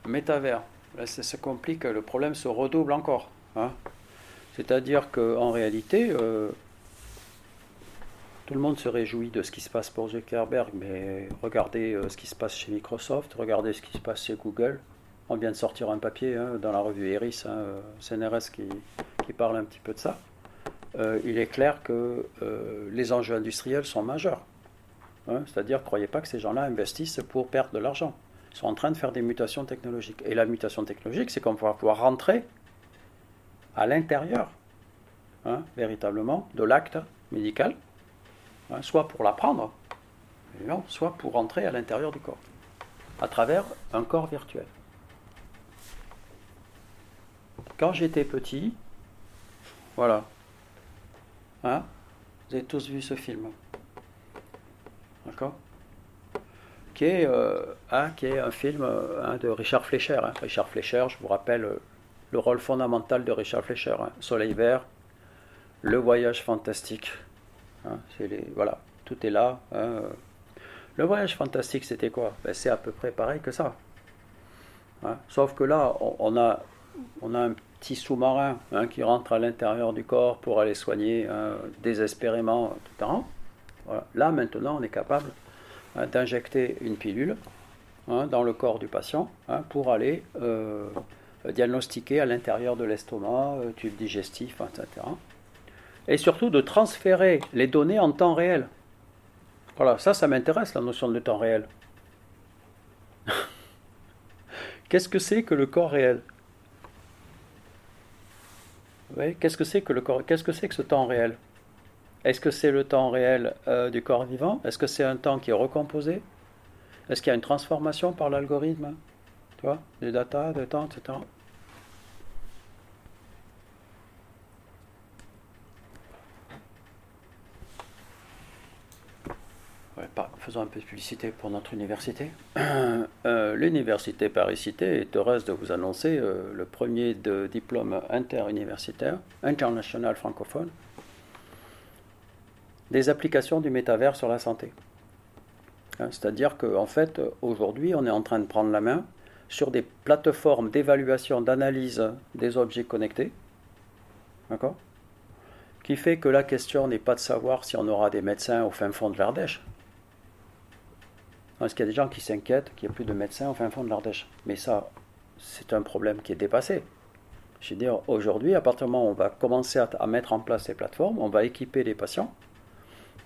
B: Le métavers, là, ça se complique, le problème se redouble encore. C'est-à-dire qu'en réalité, euh, tout le monde se réjouit de ce qui se passe pour Zuckerberg, mais regardez euh, ce qui se passe chez Microsoft, regardez ce qui se passe chez Google. On vient de sortir un papier hein, dans la revue Eris, hein, euh, CNRS, qui, parle un petit peu de ça. Euh, il est clair que les enjeux industriels sont majeurs. Hein. C'est-à-dire, ne croyez pas que ces gens-là investissent pour perdre de l'argent. Ils sont en train de faire des mutations technologiques. Et la mutation technologique, c'est qu'on va pouvoir rentrer à l'intérieur, véritablement, de l'acte médical Hein, soit pour l'apprendre, soit pour entrer à l'intérieur du corps, à travers un corps virtuel. Quand j'étais petit, voilà, hein, vous avez tous vu ce film, d'accord? Qui est, euh, hein, qui est un film hein, de Richard Fleischer. Richard Fleischer, je vous rappelle euh, le rôle fondamental de Richard Fleischer. Soleil vert, le voyage fantastique, Hein, voilà, tout est là. Hein. Le voyage fantastique, c'était quoi? Ben, C'est à peu près pareil que ça. Hein. Sauf que là, on, a, un petit sous-marin qui rentre à l'intérieur du corps pour aller soigner désespérément, etc. Voilà. Là, maintenant, on est capable d'injecter une pilule dans le corps du patient pour aller euh, diagnostiquer à l'intérieur de l'estomac, euh, tube digestif, etc et surtout de transférer les données en temps réel. Voilà, ça, ça m'intéresse, la notion de temps réel. *laughs* Qu'est-ce que c'est que le corps réel? Qu'est-ce que c'est que le corps Qu'est-ce que c'est que ce temps réel? Est-ce que c'est le temps réel euh, du corps vivant? Est-ce que c'est un temps qui est recomposé? Est-ce qu'il y a une transformation par l'algorithme? Tu vois Des data, des temps, etc. faisons un peu de publicité pour notre université. *clears throat* Euh, l'université Paris-Cité est heureuse de vous annoncer euh, le premier diplôme interuniversitaire, international francophone, des applications du métavers sur la santé. Hein, c'est-à-dire qu'en fait, aujourd'hui, on est en train de prendre la main sur des plateformes d'évaluation, d'analyse des objets connectés. D'accord? Qui fait que la question n'est pas de savoir si on aura des médecins au fin fond de l'Ardèche, parce qu'il y a des gens qui s'inquiètent qu'il n'y ait plus de médecins au fin fond de l'Ardèche. Mais ça, c'est un problème qui est dépassé. Je veux dire, aujourd'hui, à partir du moment où on va commencer à, mettre en place ces plateformes, on va équiper les patients.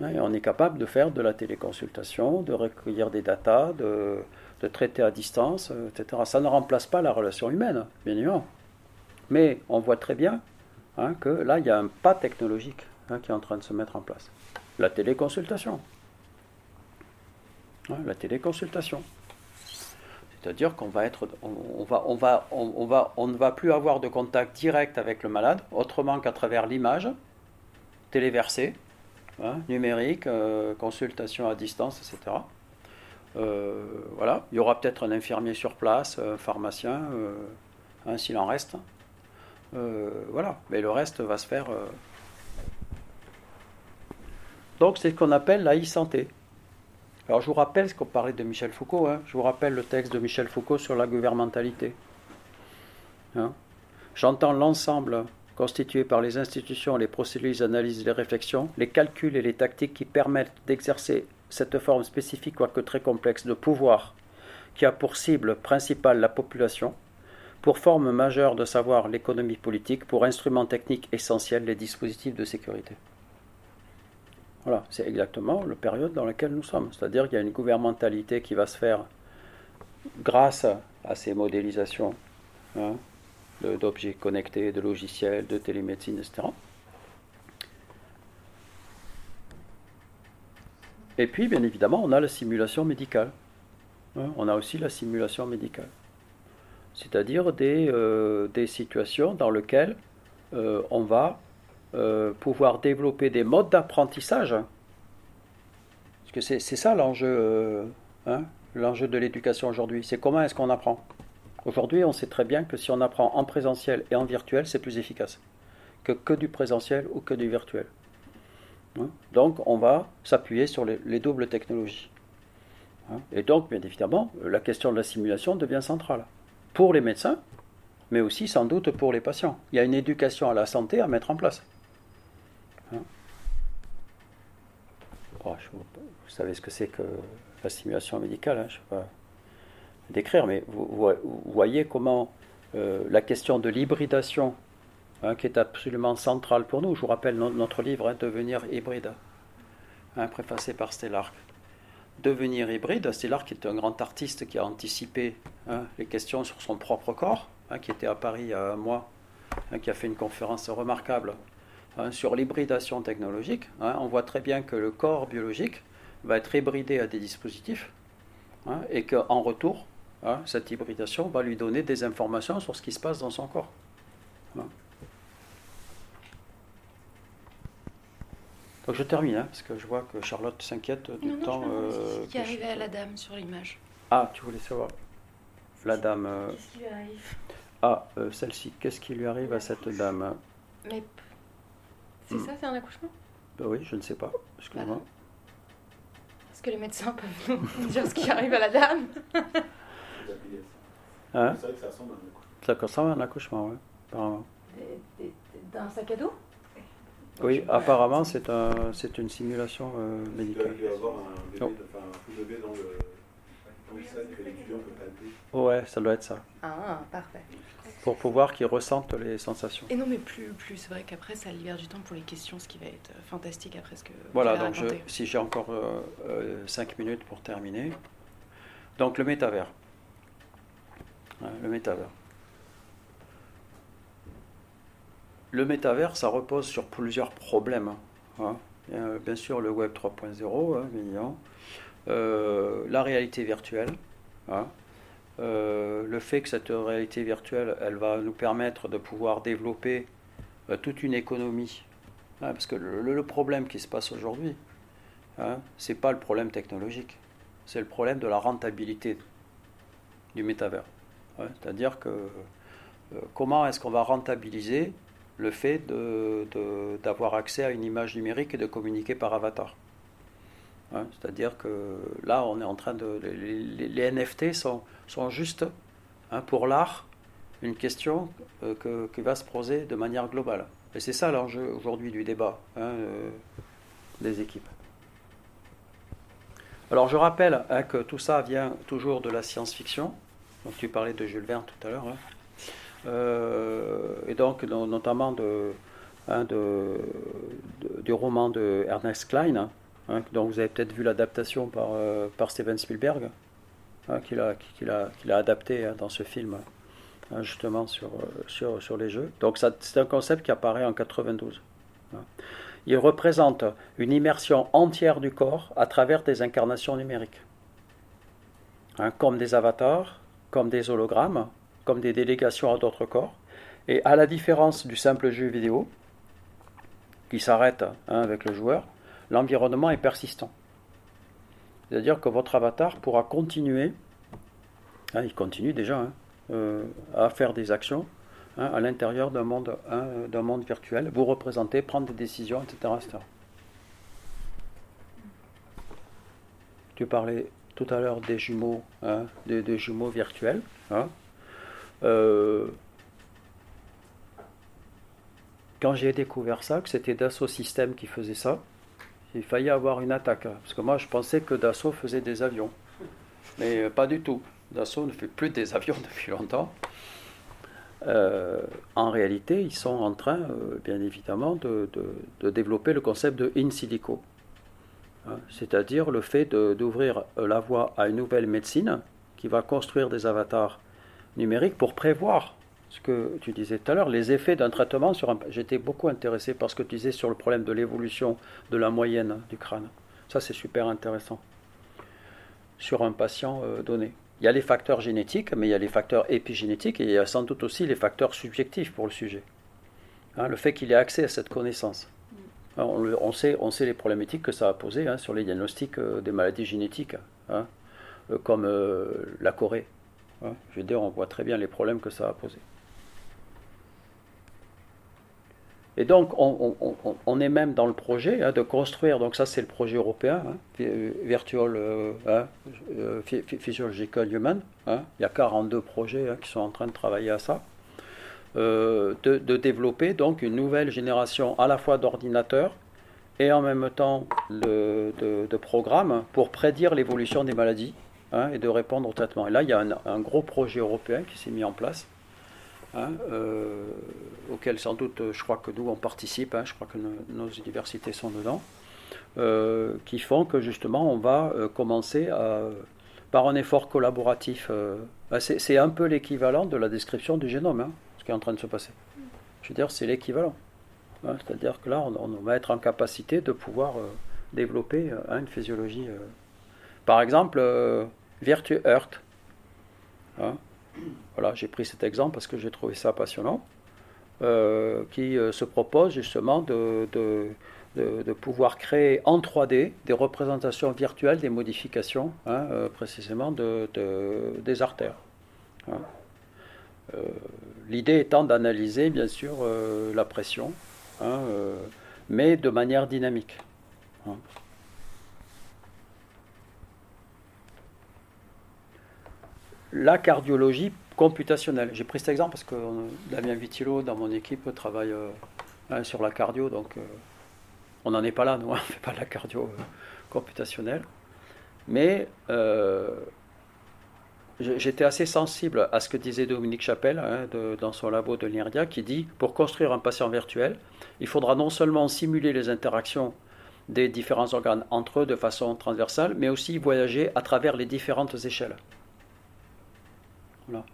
B: Hein, et on est capable de faire de la téléconsultation, de recueillir des datas, de, traiter à distance, euh, etc. Ça ne remplace pas la relation humaine, bien évidemment. Mais on voit très bien hein, que là, il y a un pas technologique hein, qui est en train de se mettre en place. La téléconsultation la téléconsultation. C'est-à-dire qu'on va être, on, va, on, va, on, va, on ne va plus avoir de contact direct avec le malade, autrement qu'à travers l'image, téléversée, hein, numérique, euh, consultation à distance, etc. Euh, voilà, il y aura peut-être un infirmier sur place, un pharmacien, euh, hein, s'il en reste. voilà, mais le reste va se faire Donc c'est ce qu'on appelle la e-santé. Alors je vous rappelle ce qu'on parlait de Michel Foucault, hein. je vous rappelle le texte de Michel Foucault sur la gouvernementalité. Hein. J'entends l'ensemble constitué par les institutions, les procédures, les analyses, les réflexions, les calculs et les tactiques qui permettent d'exercer cette forme spécifique, quoique très complexe, de pouvoir qui a pour cible principale la population, pour forme majeure de savoir l'économie politique, pour instrument technique essentiel les dispositifs de sécurité. Voilà, c'est exactement la période dans laquelle nous sommes. C'est-à-dire qu'il y a une gouvernementalité qui va se faire grâce à ces modélisations hein, d'objets connectés, de logiciels, de télémédecine, etc. Et puis, bien évidemment, on a la simulation médicale. Hein, on a aussi la simulation médicale. C'est-à-dire des, euh, situations dans lesquelles euh, on va euh, pouvoir développer des modes d'apprentissage. Parce que c'est ça l'enjeu hein, l'enjeu de l'éducation aujourd'hui. C'est comment est-ce qu'on apprend Aujourd'hui, on sait très bien que si on apprend en présentiel et en virtuel, c'est plus efficace que que du présentiel ou que du virtuel. Hein? Donc, on va s'appuyer sur les, doubles technologies. Hein? Et donc, bien évidemment, la question de la simulation devient centrale pour les médecins, mais aussi sans doute pour les patients. Il y a une éducation à la santé à mettre en place. Vous savez ce que c'est que la simulation médicale, je sais pas décrire, mais vous, voyez comment euh, la question de l'hybridation, hein, qui est absolument centrale pour nous, je vous rappelle notre livre hein, Devenir hybride, hein, préfacé par Stellark. Devenir hybride, Stellark est un grand artiste qui a anticipé les questions sur son propre corps, qui était à Paris il y a un mois, qui a fait une conférence remarquable sur l'hybridation technologique. on voit très bien que le corps biologique va être hybridé à des dispositifs et qu'en retour, Hein, cette hybridation va lui donner des informations sur ce qui se passe dans son corps. Donc je termine, hein, parce que je vois que Charlotte s'inquiète du
A: non,
B: temps.
A: Non, euh, qui arrivait à la dame sur l'image.
B: Ah, tu voulais savoir La dame.
A: Euh, qu'est-ce qui lui arrive?
B: Ah, euh, celle-ci, qu'est-ce qui lui arrive à cette dame?
A: Mais. C'est hmm. ça, c'est un accouchement?
B: Bah Oui, je ne sais pas. Excusez-moi.
A: Est-ce que les médecins *laughs* peuvent nous dire ce qui arrive à la dame
B: Hein? C'est vrai que ça ressemble à un accouchement. Ça ressemble à un accouchement, oui, apparemment.
A: D'un sac à dos?
B: Oui, apparemment, c'est un, c'est une simulation euh, médicale.
C: Il doit y avoir un bébé, oh. enfin, un bébé dans le, dans le sac que l'étudiant peut palper.
B: Ouais, ça doit être ça.
A: Ah, parfait.
B: Pour pouvoir qu'ils ressentent les sensations.
A: Et non, mais plus, plus c'est vrai qu'après, ça libère du temps pour les questions, ce qui va être fantastique après ce que
B: Voilà, donc je, si j'ai encore 5 euh, euh, minutes pour terminer. Donc le métavers le métavers. Le métavers, ça repose sur plusieurs problèmes. Hein. Bien sûr, le Web 3.0, hein, euh, la réalité virtuelle. Hein. Euh, le fait que cette réalité virtuelle, elle va nous permettre de pouvoir développer euh, toute une économie. parce que le, problème qui se passe aujourd'hui, ce n'est pas le problème technologique, c'est le problème de la rentabilité du métavers. C'est-à-dire que euh, comment est-ce qu'on va rentabiliser le fait d'avoir de, accès à une image numérique et de communiquer par avatar? C'est-à-dire que là, on est en train de. Les, NFT sont, sont juste, hein, pour l'art, une question euh, qui va se poser de manière globale. Et c'est ça l'enjeu aujourd'hui du débat hein, euh, des équipes. Alors je rappelle hein, que tout ça vient toujours de la science-fiction. Donc tu parlais de Jules Verne tout à l'heure. Euh, et donc notamment du roman de Ernest Klein, dont vous avez peut-être vu l'adaptation par Steven Spielberg, qu'il a, adapté dans ce film, justement sur, sur, les jeux. Donc c'est un concept qui apparaît en 92. Il représente une immersion entière du corps à travers des incarnations numériques, comme des avatars, comme des hologrammes, comme des délégations à d'autres corps. Et à la différence du simple jeu vidéo, qui s'arrête hein, avec le joueur, l'environnement est persistant. C'est-à-dire que votre avatar pourra continuer, hein, il continue déjà, hein, euh, à faire des actions à l'intérieur d'un monde, monde virtuel, vous représenter, prendre des décisions, etc. Tu parlais tout à l'heure des jumeaux, hein, des, jumeaux virtuels. Hein. Euh, quand j'ai découvert ça, que c'était Dassault Systèmes qui faisait ça, il fallait avoir une attaque. Parce que moi, je pensais que Dassault faisait des avions. Mais pas du tout. Dassault ne fait plus des avions *laughs* depuis longtemps. Euh, en réalité, ils sont en train, euh, bien évidemment, de, développer le concept de in silico. Hein, c'est-à-dire le fait d'ouvrir la voie à une nouvelle médecine qui va construire des avatars numériques pour prévoir ce que tu disais tout à l'heure, les effets d'un traitement sur un... J'étais beaucoup intéressé par ce que tu disais sur le problème de l'évolution de la moyenne du crâne. Ça, c'est super intéressant. Sur un patient euh, donné. Il y a les facteurs génétiques, mais il y a les facteurs épigénétiques et il y a sans doute aussi les facteurs subjectifs pour le sujet. Hein, le fait qu'il ait accès à cette connaissance. Mm. on, sait, on sait les problématiques que ça a posées hein, sur les diagnostics euh, des maladies génétiques, hein, euh, comme euh, la Corée. Je veux dire, on voit très bien les problèmes que ça a posés. Et donc, on, est même dans le projet hein, de construire, donc ça c'est le projet européen, hein, Virtual euh, hein, euh, Physiological Human. Il y a 42 projets qui sont en train de travailler à ça. Euh, de, développer donc une nouvelle génération à la fois d'ordinateurs et en même temps de, de programmes pour prédire l'évolution des maladies et de répondre au traitement. Et là, il y a un gros projet européen qui s'est mis en place Hein, euh, sans doute je crois que nous on participe, hein, je crois que nos universités sont dedans, euh, qui font que justement on va euh, commencer par un effort collaboratif. Bah, c'est un peu l'équivalent de la description du génome, hein, ce qui est en train de se passer. Je veux dire, c'est l'équivalent. C'est-à-dire que là, on, va être en capacité de pouvoir développer une physiologie. Par exemple, Virtue Earth. Voilà, j'ai pris cet exemple parce que j'ai trouvé ça passionnant, euh, qui euh, se propose justement de, de, pouvoir créer en 3D des représentations virtuelles des modifications, hein, euh, précisément de, des artères. Hein. L'idée étant d'analyser bien sûr la pression, hein, mais de manière dynamique. La cardiologie computationnelle. J'ai pris cet exemple parce que euh, Damien Vitilo, dans mon équipe, travaille euh, hein, sur la cardio, donc euh, on n'en est pas là, nous, *laughs* on ne fait pas de la cardio computationnelle. Mais j'étais assez sensible à ce que disait Dominique Chapelle hein, dans son labo de l'IRDIA, qui dit pour construire un patient virtuel, il faudra non seulement simuler les interactions des différents organes entre eux de façon transversale, mais aussi voyager à travers les différentes échelles.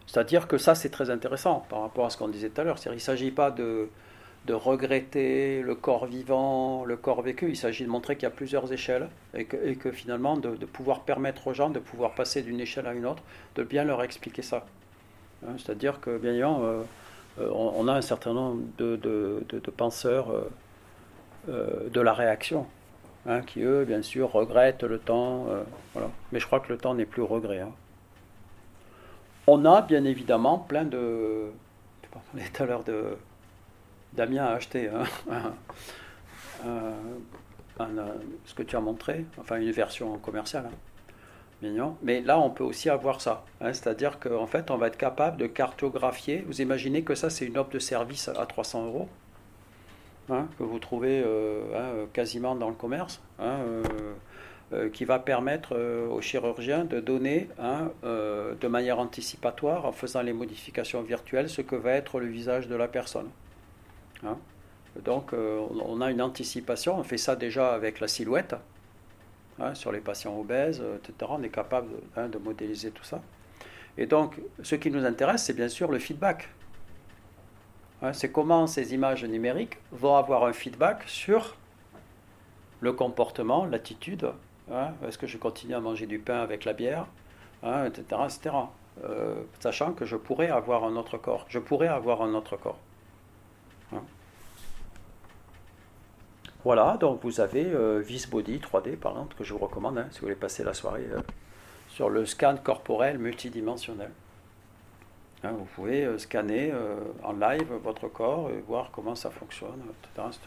B: C'est-à-dire que ça, c'est très intéressant par rapport à ce qu'on disait tout à l'heure. Il ne s'agit pas de, regretter le corps vivant, le corps vécu. Il s'agit de montrer qu'il y a plusieurs échelles et que, finalement, de, pouvoir permettre aux gens de pouvoir passer d'une échelle à une autre, de bien leur expliquer ça. Hein, c'est-à-dire que, bien évidemment, euh, euh, on, a un certain nombre de, penseurs euh, de la réaction. Hein, qui eux, bien sûr, regrettent le temps. Mais je crois que le temps n'est plus regret. Hein. On a bien évidemment plein de. Je parlais tout à l'heure de. Damien a acheté *laughs* ce que tu as montré, enfin une version commerciale. Hein. Mignon. Mais là, on peut aussi avoir ça. Hein. C'est-à-dire qu'en fait, on va être capable de cartographier. Vous imaginez que ça, c'est une offre de service à 300 euros hein, que vous trouvez euh, quasiment dans le commerce. Euh, qui va permettre euh, aux chirurgiens de donner hein, euh, de manière anticipatoire, en faisant les modifications virtuelles, ce que va être le visage de la personne. Hein. Donc on a une anticipation, on fait ça déjà avec la silhouette, hein, sur les patients obèses, etc. On est capable de modéliser tout ça. Et donc ce qui nous intéresse, c'est bien sûr le feedback. c'est comment ces images numériques vont avoir un feedback sur le comportement, l'attitude Hein, est-ce que je continue à manger du pain avec la bière hein, Etc. etc. Euh, sachant que je pourrais avoir un autre corps. Je pourrais avoir un autre corps. Hein. Voilà, donc vous avez euh, Visbody 3D par exemple, que je vous recommande si vous voulez passer la soirée euh, sur le scan corporel multidimensionnel. vous pouvez euh, scanner en live votre corps et voir comment ça fonctionne, etc.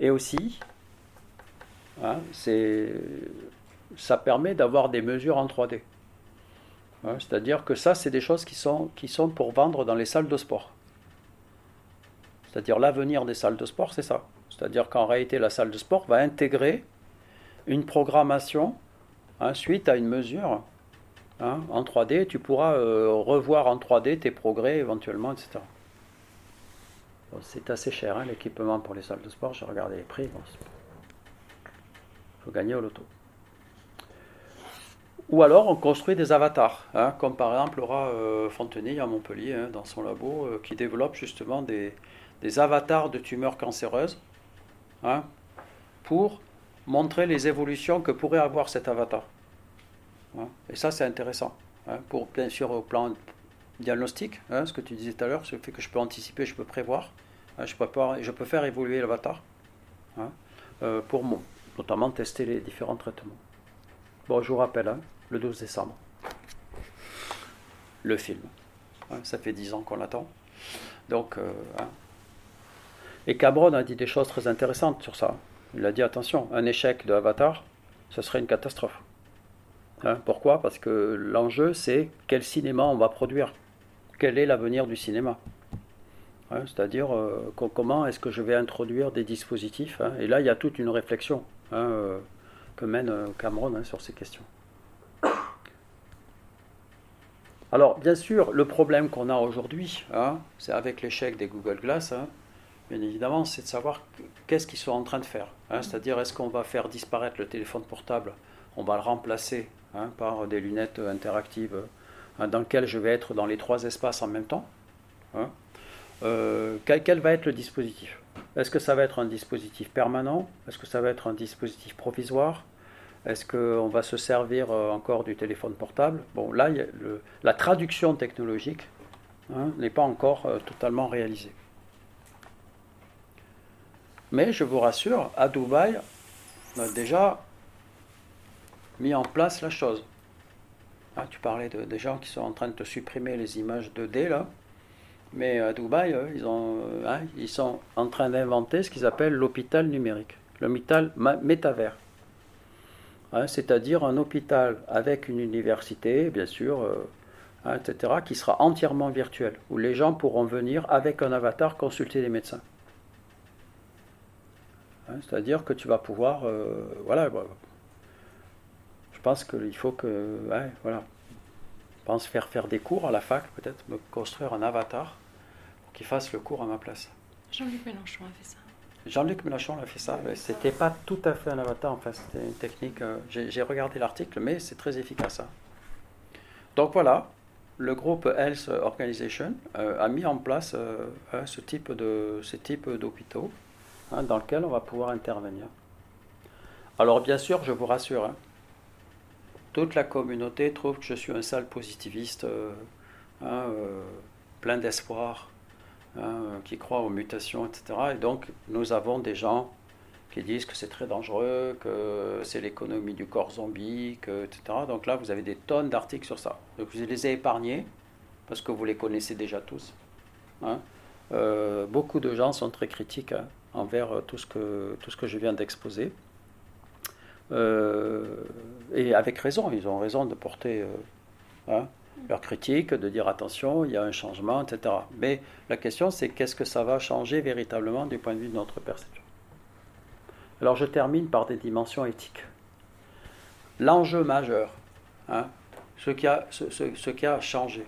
B: Et aussi, hein, ça permet d'avoir des mesures en 3D. Hein, c'est-à-dire que ça, c'est des choses qui sont, pour vendre dans les salles de sport. C'est-à-dire l'avenir des salles de sport, c'est ça. C'est-à-dire qu'en réalité, la salle de sport va intégrer une programmation hein, suite à une mesure en 3D. Tu pourras euh, revoir en 3D tes progrès éventuellement, etc. c'est assez cher l'équipement pour les salles de sport. J'ai regardé les prix. Faut gagner au loto. Ou alors on construit des avatars, hein, comme par exemple Laura euh, Fontenay à Montpellier, hein, dans son labo, euh, qui développe justement des, avatars de tumeurs cancéreuses hein, pour montrer les évolutions que pourrait avoir cet avatar. Et ça, c'est intéressant. pour, bien sûr, au plan diagnostic, ce que tu disais tout à l'heure, ce fait que je peux anticiper, je peux prévoir, je, peux je peux faire évoluer l'avatar euh, pour notamment tester les différents traitements. Bon, je vous rappelle, le 12 décembre. Le film. ça fait 10 ans qu'on l'attend. Donc, euh, hein. Et Cabron a dit des choses très intéressantes sur ça. Il a dit attention, un échec de Avatar, ce serait une catastrophe. Hein, pourquoi? Parce que l'enjeu, c'est quel cinéma on va produire. Quel est l'avenir du cinéma? Hein, C'est-à-dire, euh, comment est-ce que je vais introduire des dispositifs Et là, il y a toute une réflexion euh, que mène euh, Cameron sur ces questions. Alors, bien sûr, le problème qu'on a aujourd'hui, hein, c'est avec l'échec des Google Glass, hein, bien évidemment, c'est de savoir qu'est-ce qu'ils sont en train de faire. Hein. C'est-à-dire, est-ce qu'on va faire disparaître le téléphone portable On va le remplacer par des lunettes interactives dans lesquelles je vais être dans les trois espaces en même temps euh, quel, va être le dispositif? Est-ce que ça va être un dispositif permanent? Est-ce que ça va être un dispositif provisoire? Est-ce qu'on va se servir euh, encore du téléphone portable? Bon, là, la traduction technologique hein, n'est pas encore euh, totalement réalisée. Mais je vous rassure, à Dubaï, on a déjà mis en place la chose. Ah, tu parlais de, des gens qui sont en train de te supprimer les images 2D là. Mais à Dubaï, ils, ont, hein, ils sont en train d'inventer ce qu'ils appellent l'hôpital numérique, l'hôpital métavers. Hein, c'est-à-dire un hôpital avec une université, bien sûr, euh, hein, etc., qui sera entièrement virtuel, où les gens pourront venir avec un avatar consulter les médecins. C'est-à-dire que tu vas pouvoir, euh, voilà, bah, je pense qu'il faut que, voilà, je pense faire faire des cours à la fac, peut-être me construire un avatar pour qu'il fasse le cours à ma place.
A: Jean-Luc Mélenchon a fait ça.
B: Jean-Luc Mélenchon a fait ça. C'était pas tout à fait un avatar, en fait, c'était une technique. Euh, j'ai regardé l'article, mais c'est très efficace. Hein. Donc voilà, le groupe Health Organization euh, a mis en place euh, hein, ce type de ce type d'hôpitaux hein, dans lequel on va pouvoir intervenir. Alors bien sûr, je vous rassure, toute la communauté trouve que je suis un sale positiviste, plein d'espoir, Hein, qui croient aux mutations, etc. Et donc, nous avons des gens qui disent que c'est très dangereux, que c'est l'économie du corps zombie, etc. Donc là, vous avez des tonnes d'articles sur ça. Donc, je les ai épargnés, parce que vous les connaissez déjà tous. Hein. Euh, beaucoup de gens sont très critiques hein, envers que, tout ce que je viens d'exposer. Euh, et avec raison, ils ont raison de porter euh, leur critique, de dire attention, il y a un changement, etc. Mais la question, c'est qu'est-ce que ça va changer véritablement du point de vue de notre perception? Alors je termine par des dimensions éthiques. L'enjeu majeur, hein, ce, qui a, changé,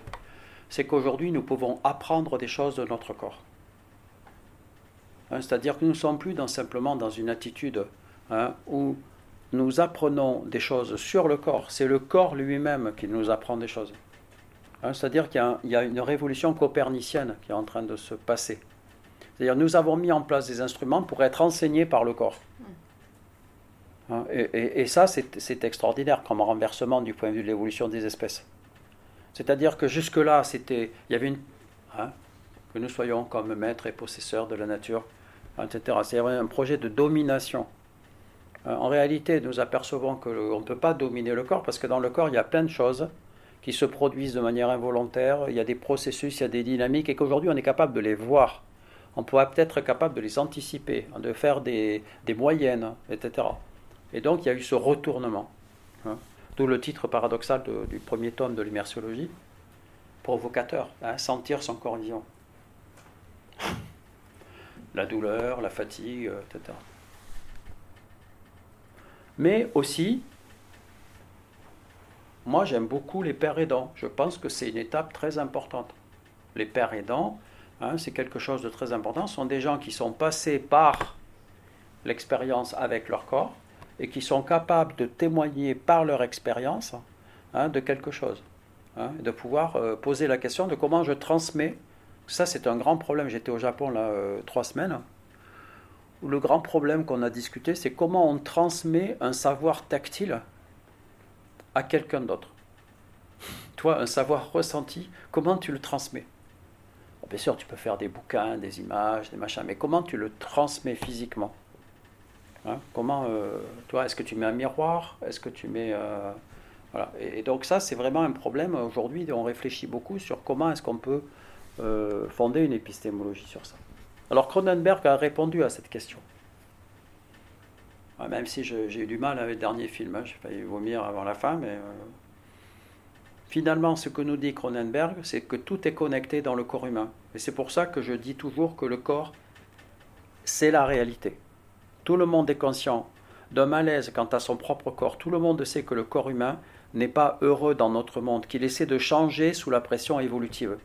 B: c'est qu'aujourd'hui nous pouvons apprendre des choses de notre corps. Hein, c'est-à-dire que nous ne sommes plus simplement dans une attitude hein, où nous apprenons des choses sur le corps. C'est le corps lui-même qui nous apprend des choses. Hein, c'est-à-dire qu'il y, a une révolution copernicienne qui est en train de se passer. C'est-à-dire nous avons mis en place des instruments pour être enseignés par le corps. Hein, et, ça, c'est extraordinaire comme renversement du point de vue de l'évolution des espèces. C'est-à-dire que jusque-là, c'était, il y avait une, hein, que nous soyons comme maîtres et possesseurs de la nature, etc. C'est un projet de domination. En réalité, nous apercevons qu'on ne peut pas dominer le corps parce que dans le corps, il y a plein de choses qui se produisent de manière involontaire, il y a des processus, il y a des dynamiques, et qu'aujourd'hui on est capable de les voir. On pourrait peut-être être capable de les anticiper, de faire des, moyennes, etc. Et donc il y a eu ce retournement. hein. D'où le titre paradoxal du premier tome de l'immersiologie, provocateur, hein, sentir son corps vivant. *laughs* La douleur, la fatigue, euh, etc. Mais aussi, moi j'aime beaucoup les pères aidants. Je pense que c'est une étape très importante. Les pères aidants, hein, c'est quelque chose de très important. Ce sont des gens qui sont passés par l'expérience avec leur corps et qui sont capables de témoigner par leur expérience hein, de quelque chose. hein, de pouvoir euh, poser la question de comment je transmets. Ça, c'est un grand problème. J'étais au Japon là euh, trois semaines. Le grand problème qu'on a discuté, c'est comment on transmet un savoir tactile à quelqu'un d'autre. Toi, un savoir ressenti, comment tu le transmets? Bien sûr, tu peux faire des bouquins, des images, des machins, mais comment tu le transmets physiquement? Hein, Comment, euh, toi, est-ce que tu mets un miroir? Est-ce que tu mets, euh, voilà. Et, et donc ça, c'est vraiment un problème aujourd'hui. On réfléchit beaucoup sur comment est-ce qu'on peut euh, fonder une épistémologie sur ça. Alors Cronenberg a répondu à cette question. Même si j'ai eu du mal avec le dernier film, hein, j'ai failli vomir avant la fin, mais euh, finalement, ce que nous dit Cronenberg, c'est que tout est connecté dans le corps humain. Et c'est pour ça que je dis toujours que le corps, c'est la réalité. Tout le monde est conscient d'un malaise quant à son propre corps. Tout le monde sait que le corps humain n'est pas heureux dans notre monde, qu'il essaie de changer sous la pression évolutive.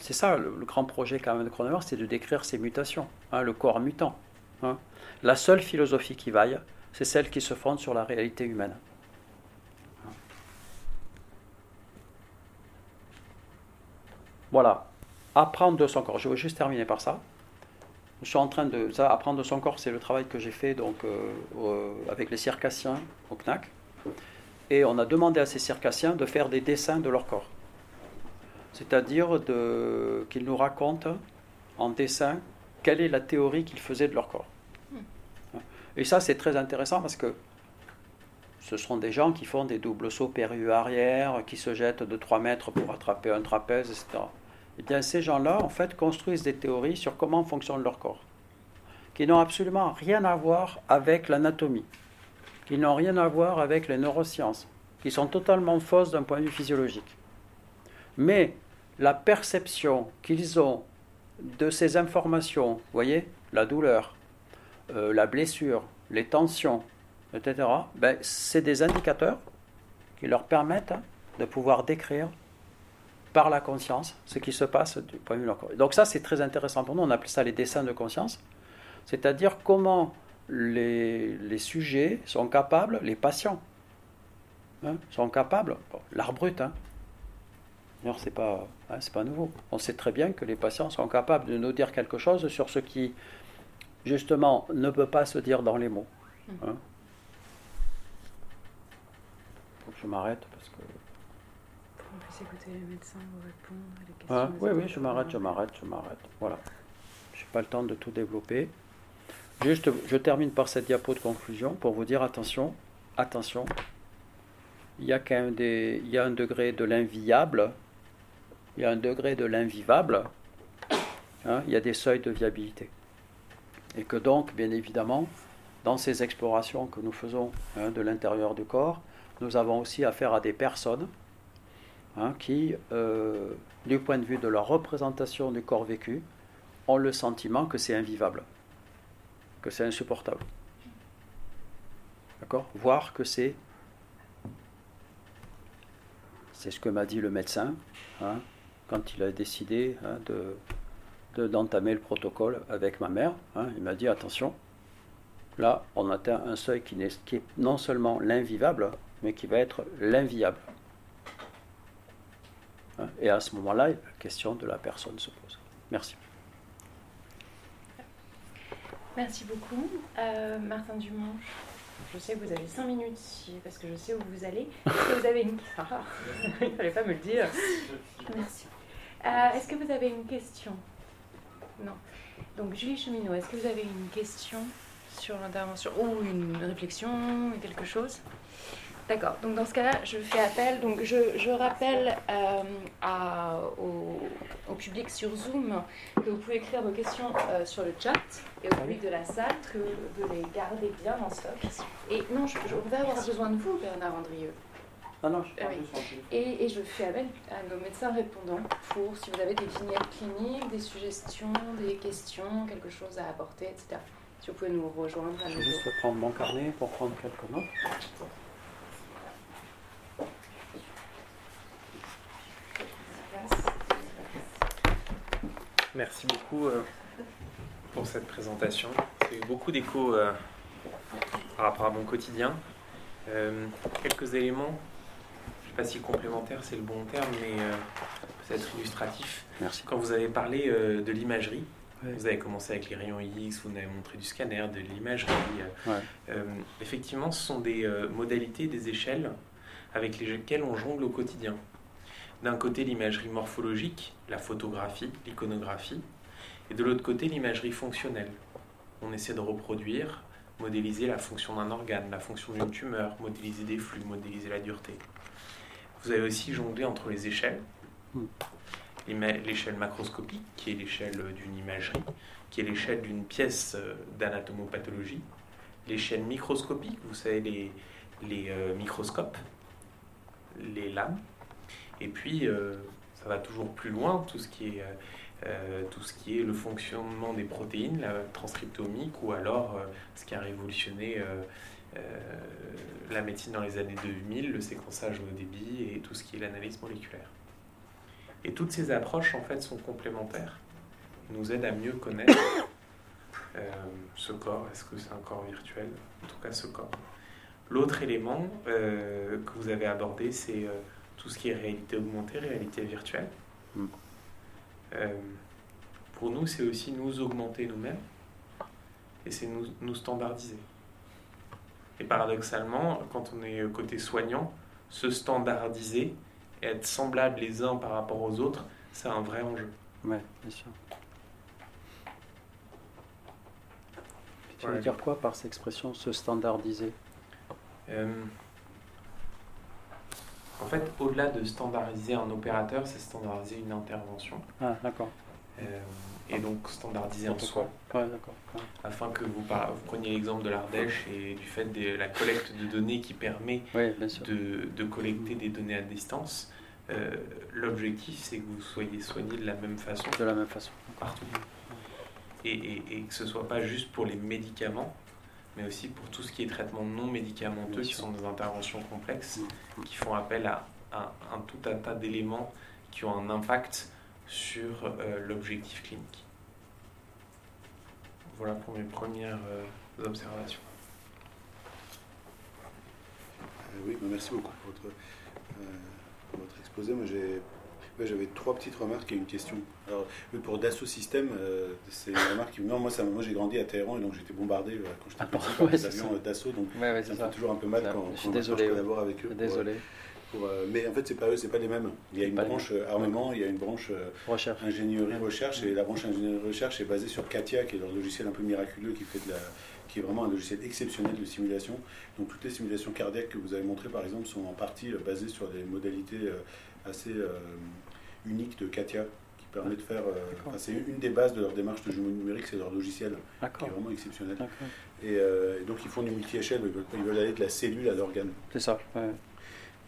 B: C'est ça le, grand projet quand même de Cronenberg, c'est de décrire ces mutations, hein, le corps mutant. hein. La seule philosophie qui vaille, c'est celle qui se fonde sur la réalité humaine. Voilà, apprendre de son corps. Je vais juste terminer par ça. Je suis en train de ça, apprendre de son corps, c'est le travail que j'ai fait donc euh, au- avec les circassiens au CNAC. Et on a demandé à ces circassiens de faire des dessins de leur corps. C'est-à-dire de- qu'ils nous racontent en dessin quelle est la théorie qu'ils faisaient de leur corps. Et ça, c'est très intéressant parce que ce sont des gens qui font des doubles sauts périlleux arrière, qui se jettent de 3 mètres pour attraper un trapèze, etc. Eh bien, ces gens-là, en fait, construisent des théories sur comment fonctionne leur corps, qui n'ont absolument rien à voir avec l'anatomie, qui n'ont rien à voir avec les neurosciences, qui sont totalement fausses d'un point de vue physiologique. Mais la perception qu'ils ont de ces informations, voyez, la douleur, euh, la blessure, les tensions, etc., ben, c'est des indicateurs qui leur permettent de pouvoir décrire par la conscience ce qui se passe du point de vue de leur corps. Donc ça, c'est très intéressant pour nous. On appelle ça les dessins de conscience, c'est-à-dire comment les, les sujets sont capables, les patients, hein, sont capables, l'art brut, hein, D'ailleurs, c'est pas, hein, c'est pas nouveau. On sait très bien que les patients sont capables de nous dire quelque chose sur ce qui, justement, ne peut pas se dire dans les mots. Hein. Faut que je m'arrête parce que.
A: On puisse écouter les médecins vous répondre à les questions. Des
B: oui, oui, je m'arrête, je m'arrête, je m'arrête. Voilà. Je n'ai pas le temps de tout développer. Juste, je termine par cette diapo de conclusion pour vous dire attention, attention. Il y a quand même des, il y a un degré de l'inviable, il y a un degré de l'invivable. hein, il y a des seuils de viabilité. Et que donc, bien évidemment, dans ces explorations que nous faisons hein, de l'intérieur du corps, nous avons aussi affaire à des personnes hein, qui, euh, du point de vue de leur représentation du corps vécu, ont le sentiment que c'est invivable, que c'est insupportable. D'accord? Voire que c'est. C'est ce que m'a dit le médecin quand il a décidé hein, de de- d'entamer le protocole avec ma mère. hein. il m'a dit attention, là on atteint un seuil qui, n'est- qui est non seulement l'invivable, mais qui va être l'inviable. Hein, Et à ce moment-là, la question de la personne se pose. Merci.
A: Merci beaucoup. Euh, Martin Dumont, je sais que vous avez 5 minutes parce que je sais où vous allez. Est-ce que vous avez une *laughs* Ah, Il ne fallait pas me le dire. Merci. Euh, Est-ce que vous avez une question? Non. Donc Julie Cheminot, est-ce que vous avez une question sur l'intervention ou une réflexion, quelque chose? D'accord, donc dans ce cas-là, je fais appel, donc je, je rappelle euh, à, au, au public sur Zoom que vous pouvez écrire vos questions euh, sur le chat et au public de la salle que de les garder bien en stock. Et non, je, je vais avoir besoin de vous, Bernard Andrieux.
B: Non, je
A: Ah
B: parle
A: oui.
B: juste en téléphone.
A: Et, et je fais appel à nos médecins répondants pour si vous avez des vignettes cliniques, des suggestions, des questions, quelque chose à apporter, etc. Si vous pouvez nous rejoindre à
B: Je vais juste prendre mon carnet pour prendre quelques notes.
D: Merci beaucoup euh, pour cette présentation. C'est eu beaucoup d'écho euh, par rapport à mon quotidien. Euh, quelques éléments, je sais pas si complémentaire c'est le bon terme, mais euh, peut-être illustratif.
B: Merci.
D: Quand vous avez parlé euh, de l'imagerie,
B: Ouais.
D: vous avez commencé avec les rayons X, vous nous avez montré du scanner, de l'imagerie. euh,
B: Ouais.
D: euh, effectivement, ce sont des euh, modalités, des échelles avec lesquelles on jongle au quotidien. D'un côté, l'imagerie morphologique, la photographie, l'iconographie, et de l'autre côté, l'imagerie fonctionnelle. On essaie de reproduire, modéliser la fonction d'un organe, la fonction d'une tumeur, modéliser des flux, modéliser la dureté. Vous avez aussi jonglé entre les échelles.
B: Hmm.
D: L'échelle macroscopique, qui est l'échelle d'une imagerie, qui est l'échelle d'une pièce euh, d'anatomopathologie. L'échelle microscopique, vous savez, les, les euh, microscopes, les lames. Et puis, euh, ça va toujours plus loin, tout ce qui est, euh, euh, tout ce qui est le fonctionnement des protéines, la transcriptomique, ou alors euh, ce qui a révolutionné euh, euh, la médecine dans les années 2000, le séquençage au débit et tout ce qui est l'analyse moléculaire. Et toutes ces approches, en fait, sont complémentaires, nous aident à mieux connaître *coughs* euh, ce corps. Est-ce que c'est un corps virtuel? En tout cas, ce corps. L'autre élément euh, que vous avez abordé, c'est euh, tout ce qui est réalité augmentée, réalité virtuelle.
B: Mm.
D: Euh, pour nous, c'est aussi nous augmenter nous-mêmes et c'est nous, nous standardiser. Et paradoxalement, quand on est côté soignant, se standardiser et être semblable les uns par rapport aux autres, c'est un vrai enjeu.
B: Ouais, bien sûr. Tu veux
D: Ouais.
B: dire quoi par cette expression, se standardiser?
D: Euh, en fait, au-delà de standardiser un opérateur, c'est standardiser une intervention.
B: Ah, d'accord.
D: Euh, et donc standardiser en soi.
B: Ouais.
D: Afin que vous, par- vous preniez l'exemple de l'Ardèche et du fait de la collecte de données qui permet de, de collecter des données à distance. euh, L'objectif, c'est que vous soyez soigné de la même façon
B: De la même façon.
D: partout. Et, et- et que ce soit pas juste pour les médicaments, mais aussi pour tout ce qui est traitement non médicamenteux, qui sont des interventions complexes,
B: Mm.
D: qui font appel à, à un tout un tas d'éléments qui ont un impact sur euh, l'objectif clinique. Voilà pour mes premières euh, observations.
C: Euh, oui, bah, merci beaucoup pour votre, euh, pour votre exposé. Moi, j'ai, j'avais trois petites remarques et une question. Alors, pour Dassault Systèmes, euh, c'est une remarque qui. Non, moi, ça, moi j'ai grandi à Téhéran et donc j'étais bombardé euh, quand j'étais
B: Ah,
C: petit
B: ouais,
C: par des
B: c'est
C: avions
B: ça.
C: Dassault. Donc,
B: Ouais, ouais,
C: ça
B: c'est
C: me fait toujours un peu mal quand,
B: je suis
C: quand-
B: désolé,
C: je collabore avec eux. pour, euh,
B: Désolé.
C: Pour, euh, mais en fait, c'est pas eux, c'est pas les mêmes. Il y a une branche euh, armement, il y a une branche euh,
B: Recherche.
C: ingénierie recherche et la branche ingénierie recherche est basée sur Katia qui est leur logiciel un peu miraculeux qui fait de la qui est vraiment un logiciel exceptionnel de simulation. Donc toutes les simulations cardiaques que vous avez montrées par exemple sont en partie basées sur des modalités assez uniques de Katia qui permet de faire euh, c'est une des bases de leur démarche de jumeau numérique, c'est leur logiciel qui
B: D'accord.
C: est vraiment exceptionnel. Et, euh, et donc ils font du multi-échelle, ils veulent, ils veulent aller de la cellule à l'organe.
B: C'est ça. ouais.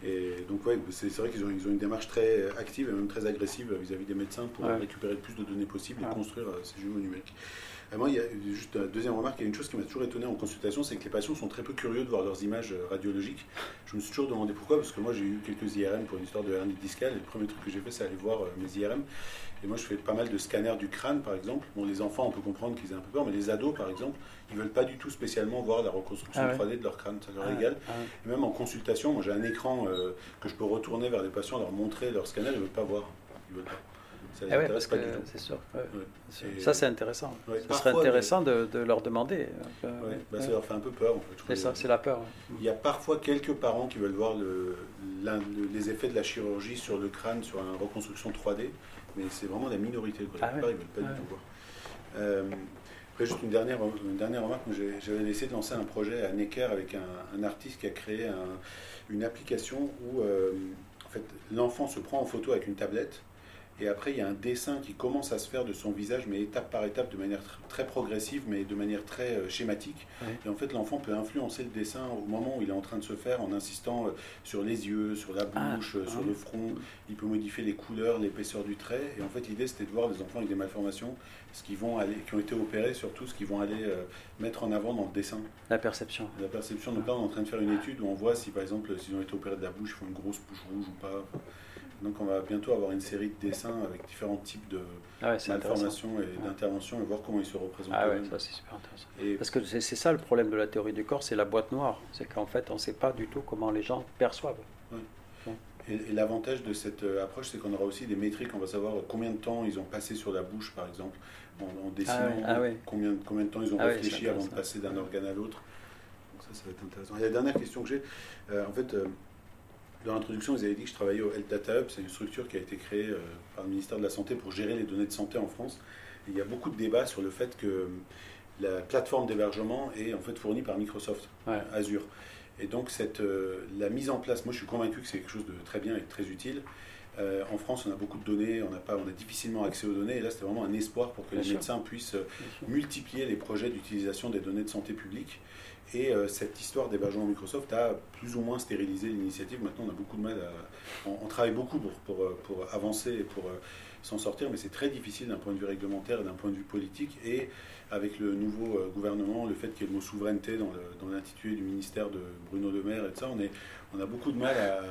C: Et donc, ouais, c'est vrai qu'ils ont, ils ont une démarche très active et même très agressive vis-à-vis des médecins pour
B: Ouais.
C: récupérer le plus de données possibles et
B: Ouais.
C: construire euh, ces jumeaux numériques. Et moi, il y a juste une deuxième remarque, il y a une chose qui m'a toujours étonné en consultation, c'est que les patients sont très peu curieux de voir leurs images euh, radiologiques. Je me suis toujours demandé pourquoi, parce que moi j'ai eu quelques IRM pour une histoire de hernie discale, le premier truc que j'ai fait, c'est aller voir euh, mes IRM. Et moi, je fais pas mal de scanners du crâne, par exemple. Bon, les enfants, on peut comprendre qu'ils aient un peu peur, mais les ados, par exemple, ils veulent pas du tout spécialement voir la reconstruction
B: Ah ouais.
C: 3D de leur crâne, ça leur
B: Ah,
C: est égal.
B: ah,
C: Et même en consultation, moi j'ai un écran euh, que je peux retourner vers les patients, leur montrer leur scanner, ils ne veulent pas voir. Ils veulent pas. Ça les
B: Ah ouais,
C: intéresse pas du tout.
B: c'est sûr. ouais.
C: Ouais.
B: Ça, c'est intéressant. Ce
C: parfois,
B: serait intéressant de, de leur demander. euh,
C: bah, ça leur fait un peu peur en fait.
B: C'est
C: trouve.
B: ça, c'est la peur.
C: Il y a parfois quelques parents qui veulent voir le, l'un- le- les effets de la chirurgie sur le crâne, sur une reconstruction 3D, mais c'est vraiment la minorité. Quoi. La
B: Ah
C: plupart, ils veulent pas du tout voir. Euh, Après, juste une dernière, une dernière remarque. J'avais essayé de lancer un projet à Necker avec un, artiste qui a créé une application où en fait, l'enfant se prend en photo avec une tablette et après, il y a un dessin qui commence à se faire de son visage, mais étape par étape, de manière très progressive, mais de manière très euh, schématique. Et en fait, l'enfant peut influencer le dessin au moment où il est en train de se faire en insistant euh, sur les yeux, sur la ah, bouche, euh, sur le front. Il peut modifier les couleurs, l'épaisseur du trait. Et en fait, l'idée, c'était de voir des enfants avec des malformations, ce qui, vont aller, qui ont été opérés, surtout ce qu'ils vont aller mettre en avant dans le dessin.
B: La perception.
C: La perception. Donc là, on est en train de faire une étude où on voit si, par exemple, s'ils ont été opérés de la bouche, ils font une grosse bouche rouge ou pas. Donc on va bientôt avoir une série de dessins avec différents types de ah malformations et d'interventions et voir comment ils se représentent.
B: Ah ouais, ça c'est super intéressant. Et Parce que c'est ça le problème de la théorie du corps, c'est la boîte noire. C'est qu'en fait on ne sait pas du tout comment les gens perçoivent.
C: Et, l'avantage de cette euh, approche, c'est qu'on aura aussi des métriques. On va savoir combien de temps ils ont passé sur la bouche, par exemple, en, dessinant, ah combien, combien de temps ils ont réfléchi avant de passer d'un organe à l'autre. Donc ça, ça va être intéressant. Et la dernière question que j'ai, euh, en fait, euh, dans l'introduction, vous avez dit que je travaillais au Health Data Hub. C'est une structure qui a été créée euh, par le ministère de la Santé pour gérer les données de santé en France. il y a beaucoup de débats sur le fait que la plateforme d'hébergement est en fait fournie par Microsoft Azure. Et donc cette, euh, la mise en place, moi je suis convaincu que c'est quelque chose de très bien et de très utile. Euh, en France, on a beaucoup de données, on a, pas, on a difficilement accès aux données, et là, c'était vraiment un espoir pour que les médecins puissent multiplier les projets d'utilisation des données de santé publique. Et euh, cette histoire d'hébergement Microsoft a plus ou moins stérilisé l'initiative. Maintenant, on a beaucoup de mal à. On, travaille beaucoup pour, pour, euh, pour, avancer et pour euh, s'en sortir, mais c'est très difficile d'un point de vue réglementaire et d'un point de vue politique. Et avec le nouveau gouvernement, le fait qu'il y ait le mot souveraineté dans l'intitulé du ministère de Bruno Le Maire et tout ça, on, est, on a beaucoup de mal à,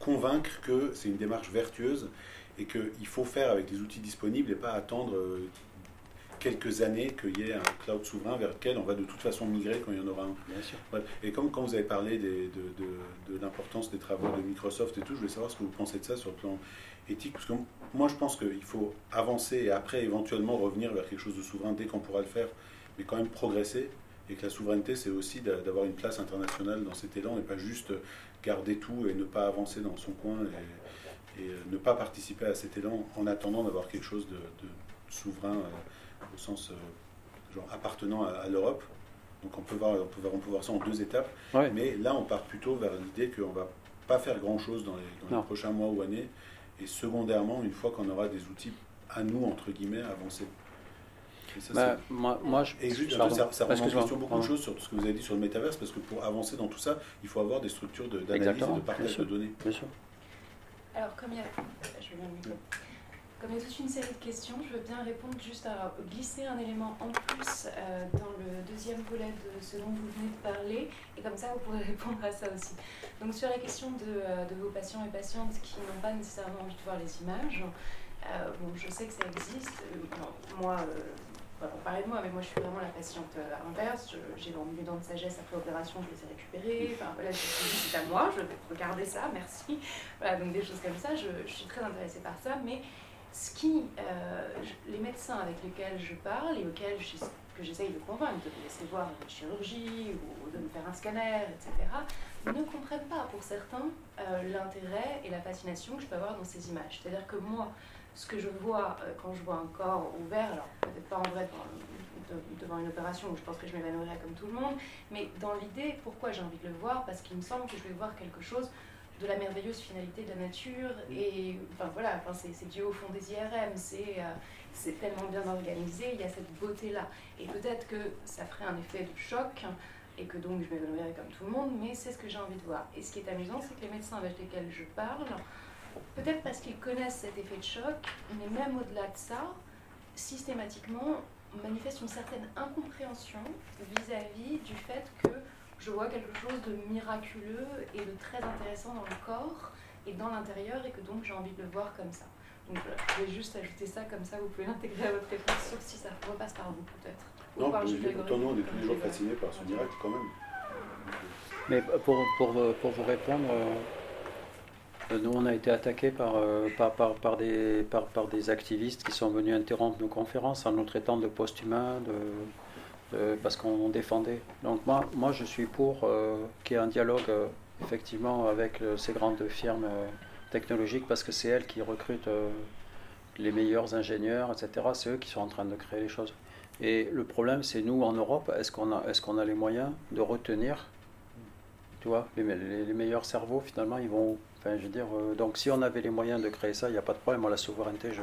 C: convaincre que c'est une démarche vertueuse et qu'il faut faire avec les outils disponibles et pas attendre quelques années qu'il y ait un cloud souverain vers lequel on va de toute façon migrer quand il y en aura un.
B: Bien sûr.
C: Et comme quand vous avez parlé de, de, l'importance des travaux de Microsoft et tout, je voulais savoir ce que vous pensez de ça sur le plan éthique. Parce que moi, je pense qu'il faut avancer et après éventuellement revenir vers quelque chose de souverain dès qu'on pourra le faire, mais quand même progresser. Et que la souveraineté, c'est aussi d'avoir une place internationale dans cet élan et pas juste garder tout et ne pas avancer dans son coin et, et ne pas participer à cet élan en attendant d'avoir quelque chose de, souverain. Au sens euh, genre appartenant à, l'Europe. Donc on peut, voir, on, peut voir, on peut voir ça en deux étapes. Mais là, on part plutôt vers l'idée qu'on ne va pas faire grand-chose dans, les, prochains mois ou années. Et secondairement, une fois qu'on aura des outils à nous, entre guillemets, avancer.
B: Bah, moi, moi, je,
C: et juste, ça, ça remet en question beaucoup de choses sur tout ce que vous avez dit sur le métaverse, parce que pour avancer dans tout ça, il faut avoir des structures d'analyse et de partage de données.
B: Bien sûr.
A: Alors, comme il y a... Je vais comme il y a toute une série de questions, je veux bien répondre juste à glisser un élément en plus euh, dans le deuxième volet de ce dont vous venez de parler, et comme ça vous pourrez *laughs* répondre à ça aussi. Donc sur la question de, euh, vos patients et patientes qui n'ont pas nécessairement envie de voir les images, euh, bon, je sais que ça existe. moi, on parler de moi, mais moi je suis vraiment la patiente inverse. J'ai mes dents de sagesse après opération, je les ai récupérées. Enfin voilà, c'est à moi, je vais regarder ça, *laughs* merci. Voilà, donc des choses comme ça, je, je suis très intéressée par ça, mais ce qui, euh, les médecins avec lesquels je parle et auxquels que j'essaye de convaincre de me laisser voir une chirurgie ou de me faire un scanner, etc., ne comprennent pas pour certains euh, l'intérêt et la fascination que je peux avoir dans ces images. C'est-à-dire que moi, ce que je vois euh, quand je vois un corps ouvert, alors peut-être pas en vrai devant, une opération où je pense que je m'évanouirais comme tout le monde, mais dans l'idée, pourquoi j'ai envie de le voir? Parce qu'il me semble que je vais voir quelque chose de la merveilleuse finalité de la nature. Et enfin voilà, enfin, c'est Dieu au fond des IRM, euh, c'est tellement bien organisé, il y a cette beauté-là. Et peut-être que ça ferait un effet de choc et que donc je m'évanouirais comme tout le monde, mais c'est ce que j'ai envie de voir. Et ce qui est amusant, c'est que les médecins avec lesquels je parle, peut-être parce qu'ils connaissent cet effet de choc, mais même au-delà de ça, systématiquement manifestent une certaine incompréhension vis-à-vis -vis du fait que je vois quelque chose de miraculeux et de très intéressant dans le corps et dans l'intérieur et que donc j'ai envie de le voir comme ça. Donc voilà, je vais juste ajouter ça comme ça, vous pouvez l'intégrer à votre réponse, sauf si ça repasse par vous peut-être.
C: Non, pourtant nous on est tous les jours fascinés par ce miracle quand même.
B: Mais pour, pour, pour vous répondre, euh, nous on a été attaqués par, euh, par, par, par, des, par, par des activistes qui sont venus interrompre nos conférences en nous traitant de post-humains, de euh, parce qu'on défendait. Donc moi, moi, je suis pour euh, qu'il y ait un dialogue euh, effectivement avec ces grandes firmes technologiques parce que c'est elles qui recrutent les meilleurs ingénieurs, etc. C'est eux qui sont en train de créer les choses. Et le problème, c'est nous en Europe, est-ce qu'on a, est qu'on a les moyens de retenir tu vois, les, meilleurs cerveaux, finalement, ils vont. Enfin, je veux dire, donc si on avait les moyens de créer ça, il n'y a pas de problème. Moi, la souveraineté, je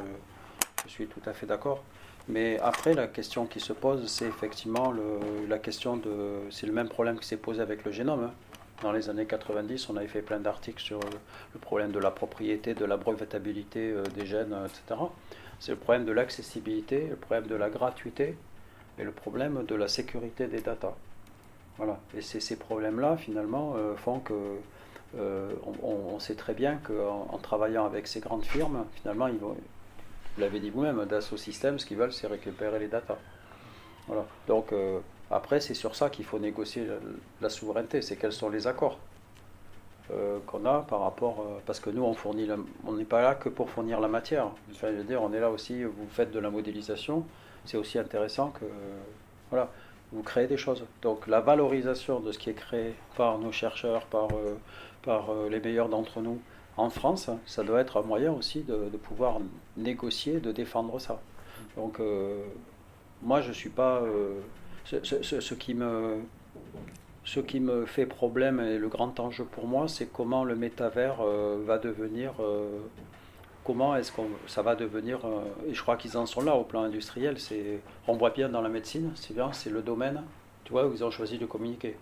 B: suis tout à fait d'accord. Mais après, la question qui se pose, c'est effectivement le, la question de. C'est le même problème qui s'est posé avec le génome. Hein. Dans les années 90, on avait fait plein d'articles sur le problème de la propriété, de la brevetabilité euh, des gènes, etc. C'est le problème de l'accessibilité, le problème de la gratuité et le problème de la sécurité des datas. Voilà. Et ces problèmes-là, finalement, euh, font que euh, on, sait très bien qu'en en travaillant avec ces grandes firmes, finalement, ils vont, l'avez dit vous-même, Dassault Systems, ce qu'ils veulent, c'est récupérer les datas. Voilà. Donc, après, c'est sur ça qu'il faut négocier la, souveraineté, c'est quels sont les accords euh, qu'on a par rapport. Euh, parce que nous, on n'est pas là que pour fournir la matière. Enfin, je veux dire, on est là aussi, vous faites de la modélisation, c'est aussi intéressant que. voilà, vous créez des choses. Donc la valorisation de ce qui est créé par nos chercheurs, par, euh, par les meilleurs d'entre nous en France, ça doit être un moyen aussi de, pouvoir négocier, de défendre ça. Donc moi, je ne suis pas ce, qui me, ce qui me fait problème et le grand enjeu pour moi, c'est comment le métavers euh, va devenir. Euh, comment est-ce que ça va devenir. Euh, et je crois qu'ils en sont là au plan industriel. C'est, on voit bien dans la médecine, c'est bien, c'est le domaine tu vois, où ils ont choisi de communiquer.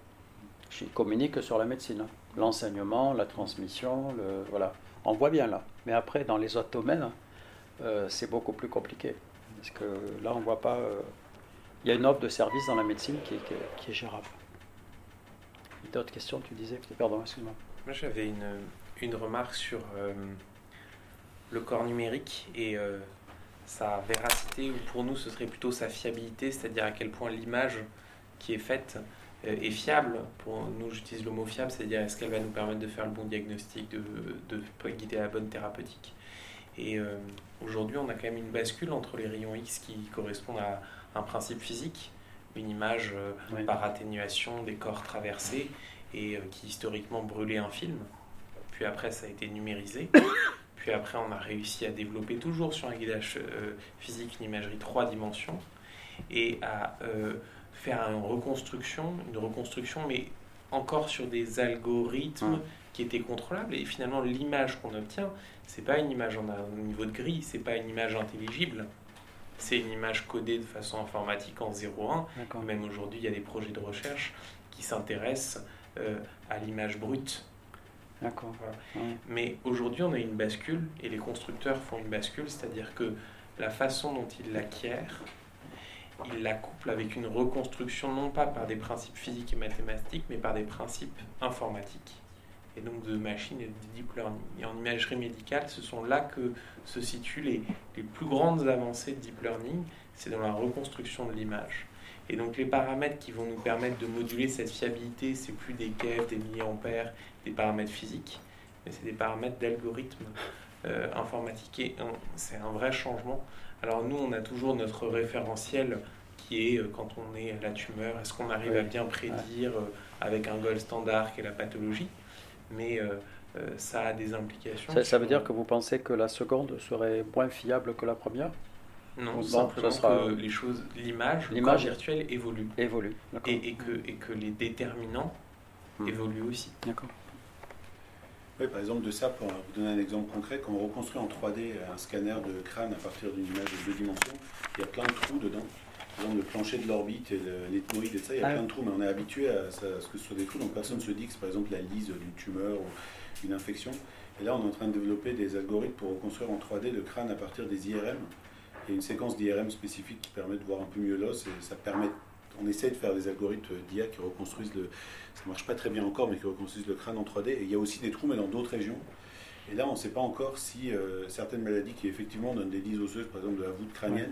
B: Ils communiquent sur la médecine, l'enseignement, la transmission, voilà. On voit bien là. Mais après, dans les autres domaines, c'est beaucoup plus compliqué. Parce que là, on ne voit pas il y a une offre de service dans la médecine qui est, qui est gérable. D'autres questions, tu disais Pardon, excuse-moi.
D: Moi, j'avais une, une, remarque sur euh, le corps numérique et euh, sa véracité, ou pour nous, ce serait plutôt sa fiabilité, c'est-à-dire à quel point l'image qui est faite euh, est fiable. Pour nous, j'utilise le mot fiable, c'est-à-dire est-ce qu'elle va nous permettre de faire le bon diagnostic, de, de guider la bonne thérapeutique. Et aujourd'hui, on a quand même une bascule entre les rayons X qui correspondent à un principe physique, une image euh, par atténuation des corps traversés et euh, qui historiquement brûlait un film. Puis après, ça a été numérisé. *coughs* Puis après, on a réussi à développer toujours sur un guidage euh, physique une imagerie trois dimensions et à faire une reconstruction, une reconstruction, mais encore sur des algorithmes qui étaient contrôlables. Et finalement, l'image qu'on obtient, c'est pas une image en un niveau de gris, c'est pas une image intelligible, c'est une image codée de façon informatique en 0,1. Même aujourd'hui, il y a des projets de recherche qui s'intéressent euh, à l'image brute.
B: D'accord.
D: Mais aujourd'hui, on a une bascule et les constructeurs font une bascule, c'est-à-dire que la façon dont ils l'acquièrent, ils la couplent avec une reconstruction non pas par des principes physiques et mathématiques, mais par des principes informatiques et donc de machines et de deep learning. Et en imagerie médicale, ce sont là que se situent les, les plus grandes avancées de deep learning, c'est dans la reconstruction de l'image. Et donc les paramètres qui vont nous permettre de moduler cette fiabilité, c'est plus des keV, des milliampères, des paramètres physiques, mais c'est des paramètres d'algorithmes euh, informatiques. Et c'est un vrai changement. Alors nous, on a toujours notre référentiel qui est euh, quand on est à la tumeur, est-ce qu'on arrive à bien prédire euh, avec un gold standard qui est la pathologie? Mais euh, ça a des implications.
B: Ça, veut dire que vous pensez que la seconde serait moins fiable que la première?
D: Non, simplement que les choses, l'image, l'image virtuelle évolue.
B: Évolue.
D: Et, et, que, et que les déterminants hmm. évoluent aussi.
B: D'accord.
C: Oui, par exemple, de ça, pour vous donner un exemple concret, quand on reconstruit en 3D un scanner de crâne à partir d'une image de deux dimensions, il y a plein de trous dedans le plancher de l'orbite et l'ethmoïde et ça, il y a ah plein de trous, mais on est habitué à, ce que ce soit des trous, donc personne ne se dit que c'est par exemple la lise d'une tumeur ou une infection. Et là, on est en train de développer des algorithmes pour reconstruire en 3D le crâne à partir des IRM. Il y a une séquence d'IRM spécifique qui permet de voir un peu mieux l'os et ça permet. On essaie de faire des algorithmes d'IA qui reconstruisent le. Ça marche pas très bien encore, mais qui reconstruisent le crâne en 3D. Et il y a aussi des trous, mais dans d'autres régions. Et là, on ne sait pas encore si euh, certaines maladies qui effectivement donnent des lises osseuses, par exemple de la voûte crânienne,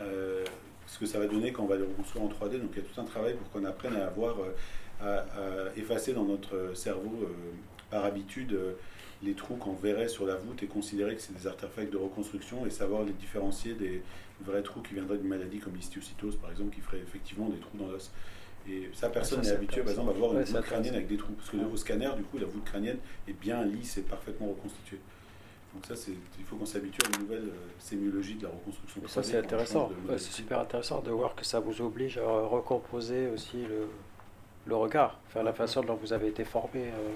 C: euh, ce que ça va donner quand on va le reconstruire en 3D. Donc il y a tout un travail pour qu'on apprenne à avoir, euh, à, effacer dans notre cerveau euh, par habitude les trous qu'on verrait sur la voûte et considérer que c'est des artefacts de reconstruction et savoir les différencier des vrais trous qui viendraient d'une maladie comme l'histiocytose par exemple qui ferait effectivement des trous dans l'os. Et ça, personne n'est habitué, par exemple, à voir une voûte crânienne avec des trous. Parce que au scanner, du coup, la voûte crânienne est bien lisse et parfaitement reconstituée. Donc ça, c'est, il faut qu'on s'habitue à une nouvelle euh, sémiologie de la reconstruction.
B: Et ça,
C: 3D,
B: c'est intéressant. Ouais, c'est super intéressant de voir que ça vous oblige à recomposer aussi le, le regard, enfin la façon dont vous avez été formé. euh.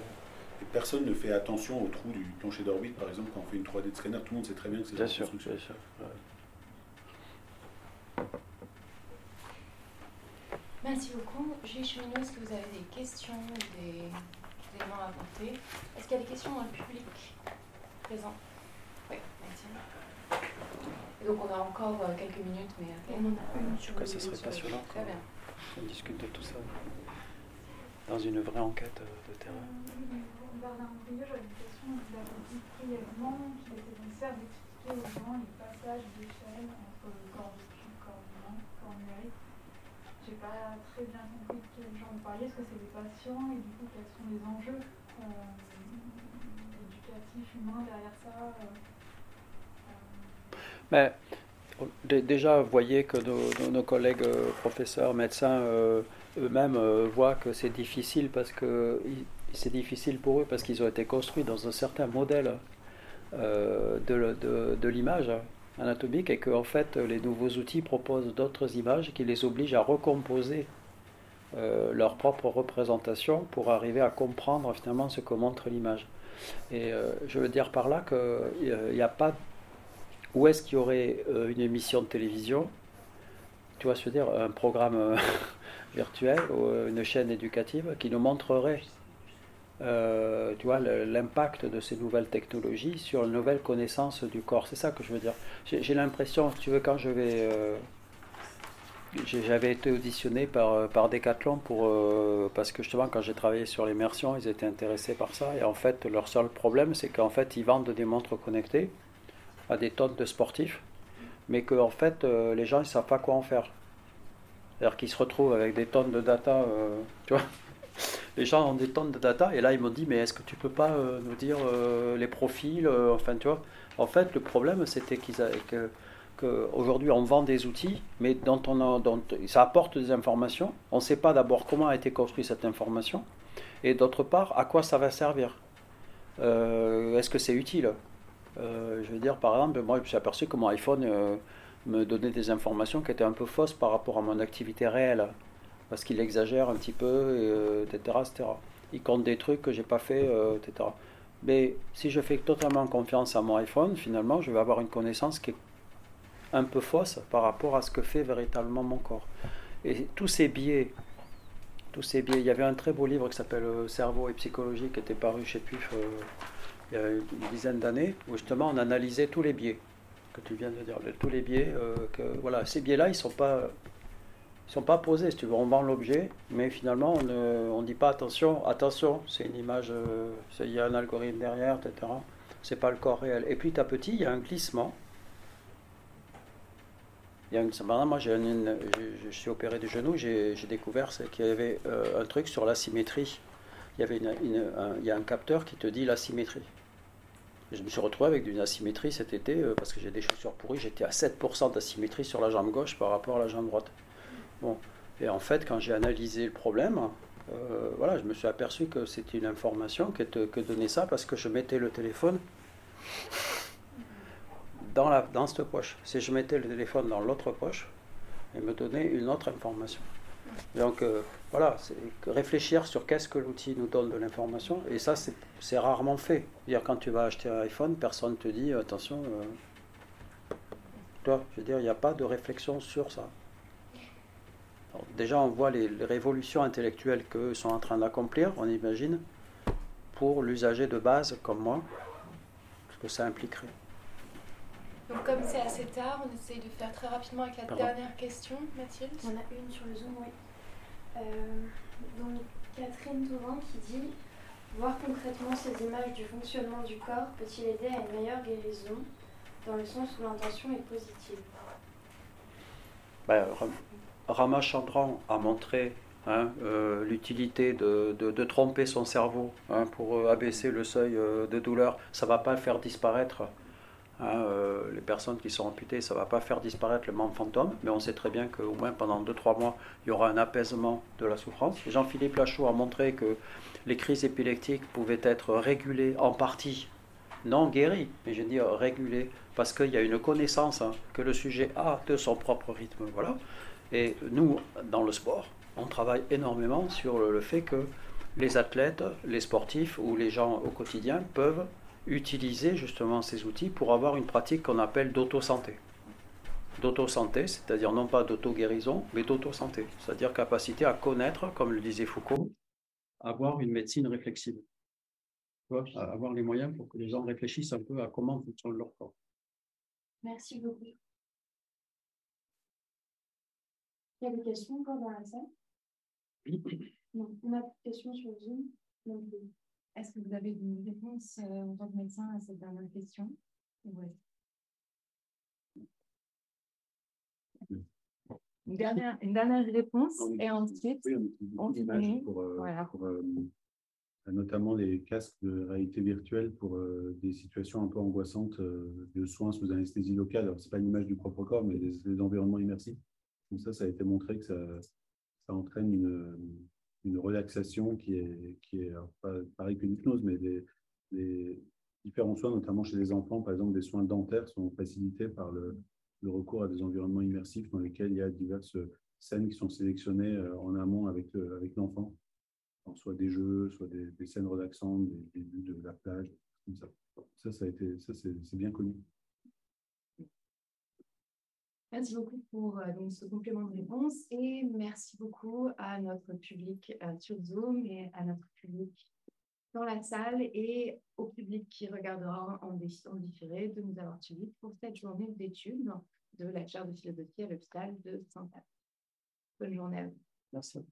C: Et personne ne fait attention au trou du plancher d'orbite, par exemple, quand on fait une 3D de scanner, tout le monde sait très bien que c'est
B: Bien sûr, bien sûr. ouais.
A: Merci beaucoup. Julie Cheminots, est-ce que vous avez des questions ou des éléments à apporter? Est-ce qu'il y a des questions dans le public présent? Oui. Et donc on a encore euh, quelques minutes, mais... euh,
E: On en a une sur
B: En tout cas,
E: le-
B: ce serait
A: sur
B: passionnant
A: Très bien.
B: qu'on discute de tout ça dans une vraie enquête euh, de terrain.
F: Bernard Mourieux, j'avais question. Vous avez dit brièvement qu'il était nécessaire d'expliquer aux gens les passages d'échelle entre le corps vécu, corps humain, corps numérique. J'ai pas très bien compris de quel genre vous parliez. Est-ce que c'est des patients et du coup quels sont les enjeux euh, éducatifs, humains derrière ça euh,
B: Mais dé- déjà, vous voyez que nos, nos- collègues euh, professeurs, médecins, euh, eux-mêmes euh, voient que c'est difficile parce que c'est difficile pour eux parce qu'ils ont été construits dans un certain modèle euh, de, de- l'image anatomique et que en fait les nouveaux outils proposent d'autres images qui les obligent à recomposer euh, leur propre représentation pour arriver à comprendre finalement ce que montre l'image. Et euh, je veux dire par là qu'il n'y a pas où est-ce qu'il y aurait euh, une émission de télévision, tu vois, veux dire, un programme euh, *laughs* virtuel ou euh, une chaîne éducative qui nous montrerait, euh, tu vois, l'impact de ces nouvelles technologies sur une nouvelle connaissance du corps. C'est ça que je veux dire. J'ai l'impression, si tu veux, quand je vais... euh, j'avais été auditionné par, euh, par Decathlon pour, parce que justement quand j'ai travaillé sur l'immersion, ils étaient intéressés par ça. Et en fait, leur seul problème, c'est qu'en fait, ils vendent des montres connectées à des tonnes de sportifs, mais que en fait, les gens ils savent pas quoi en faire. C'est-à-dire qu'ils se retrouvent avec des tonnes de data, tu vois. Les gens ont des tonnes de data, et là ils m'ont dit, mais est-ce que tu peux pas euh, nous dire euh, les profils, euh, enfin tu vois. En fait, le problème c'était qu'ils on vend des outils, mais dont on dont ça apporte des informations. On ne sait pas d'abord comment a été construite cette information, et d'autre part à quoi ça va servir. Est-ce que c'est utile? Je veux dire, par exemple, moi je me suis aperçu que mon iPhone me donnait des informations qui étaient un peu fausses par rapport à mon activité réelle, parce qu'il exagère un petit peu, euh, etc., etc. Il compte des trucs que j'ai pas fait, euh, etc. Mais si je fais totalement confiance à mon iPhone, finalement, je vais avoir une connaissance qui est un peu fausse par rapport à ce que fait véritablement mon corps. Et tous ces biais, tous ces biais, il y avait un très beau livre qui s'appelle euh, Cerveau et psychologie qui était paru chez PUF euh, il y a une dizaine d'années, où justement on analysait tous les biais que tu viens de dire, tous les biais, voilà, ces biais-là, ils sont pas, ils sont pas posés. Tu veux, on vend l'objet, mais finalement on ne on dit pas attention, attention, c'est une image, euh, il y a un algorithme derrière, etc. C'est pas le corps réel. Et petit à petit, il y a un glissement. Y a moi, j'ai un- une- je, suis opéré du genou, j'ai découvert qu'il y avait euh, un truc sur l'asymétrie. Il y avait une- un, y a un capteur qui te dit l'asymétrie. Je me suis retrouvé avec une asymétrie cet été euh, parce que j'ai des chaussures pourries. J'étais à 7% d'asymétrie sur la jambe gauche par rapport à la jambe droite. Bon. Et en fait, quand j'ai analysé le problème, euh, voilà, je me suis aperçu que c'était une information que, que donnait ça parce que je mettais le téléphone dans, la, dans cette poche. Si je mettais le téléphone dans l'autre poche, il me donnait une autre information. Donc euh, voilà, c'est réfléchir sur qu'est-ce que l'outil nous donne de l'information, et ça c'est rarement fait. Dire quand tu vas acheter un iPhone, personne ne te dit attention. euh, toi, je veux dire, il n'y a pas de réflexion sur ça. Alors, déjà, on voit les, les révolutions intellectuelles qu'eux sont en train d'accomplir, on imagine, pour l'usager de base comme moi, ce que ça impliquerait.
A: Donc comme c'est assez tard, on essaye de faire très rapidement avec la
B: Pardon.
A: dernière question, Mathilde.
E: On en a une sur le Zoom, oui. Euh, donc Catherine Tauvin qui dit Voir concrètement ces images du fonctionnement du corps peut-il aider à une meilleure guérison dans le sens où l'intention est positive?
B: Ben, Ramachandran a montré hein, euh, l'utilité de, tromper son cerveau hein, pour euh, abaisser le seuil euh, de douleur. Ça ne va pas faire disparaître. hein, les personnes qui sont amputées, ça ne va pas faire disparaître le membre fantôme, mais on sait très bien qu'au moins pendant 2-3 mois, il y aura un apaisement de la souffrance. Jean-Philippe Lachaud a montré que les crises épileptiques pouvaient être régulées en partie non guéri, mais je veux dire régulé, parce qu'il y a une connaissance que le sujet a de son propre rythme. Voilà. Et nous, dans le sport, on travaille énormément sur le fait que les athlètes, les sportifs ou les gens au quotidien peuvent utiliser justement ces outils pour avoir une pratique qu'on appelle d'auto-santé. D'auto-santé, c'est-à-dire non pas d'auto-guérison, mais d'auto-santé, c'est-à-dire capacité à connaître, comme le disait Foucault, avoir une médecine réflexive. Avoir les moyens pour que les gens réfléchissent un peu à comment fonctionne leur corps.
E: Merci beaucoup. Il y a des questions encore dans la salle *coughs* Non, on a des questions sur Zoom.
A: Est-ce que vous avez une réponse euh, en tant que médecin à cette dernière question? Oui. Une dernière, une dernière réponse et ensuite on
C: finit. Pour, euh, pour euh, notamment les casques de réalité virtuelle pour des situations un peu angoissantes de soins sous anesthésie locale. Alors, ce n'est pas l'image du propre corps, mais des, environnements immersifs. Donc ça, ça a été montré que ça, ça entraîne une, une relaxation qui est, qui est pas pareil qu'une hypnose, mais des, différents soins, notamment chez les enfants, par exemple, des soins dentaires sont facilités par le, recours à des environnements immersifs dans lesquels il y a diverses scènes qui sont sélectionnées euh, en amont avec, avec l'enfant, soit des jeux, soit des, scènes relaxantes, des, vues de la plage, comme ça. Ça, ça a été, ça c'est bien connu.
A: Merci beaucoup pour euh, ce complément de réponse et merci beaucoup à notre public euh, sur Zoom et à notre public dans la salle et au public qui regardera en, en différé de nous avoir suivis pour cette journée d'études de la chaire de philosophie à l'hôpital de Saint-Anne. Bonne journée à vous.
B: Merci.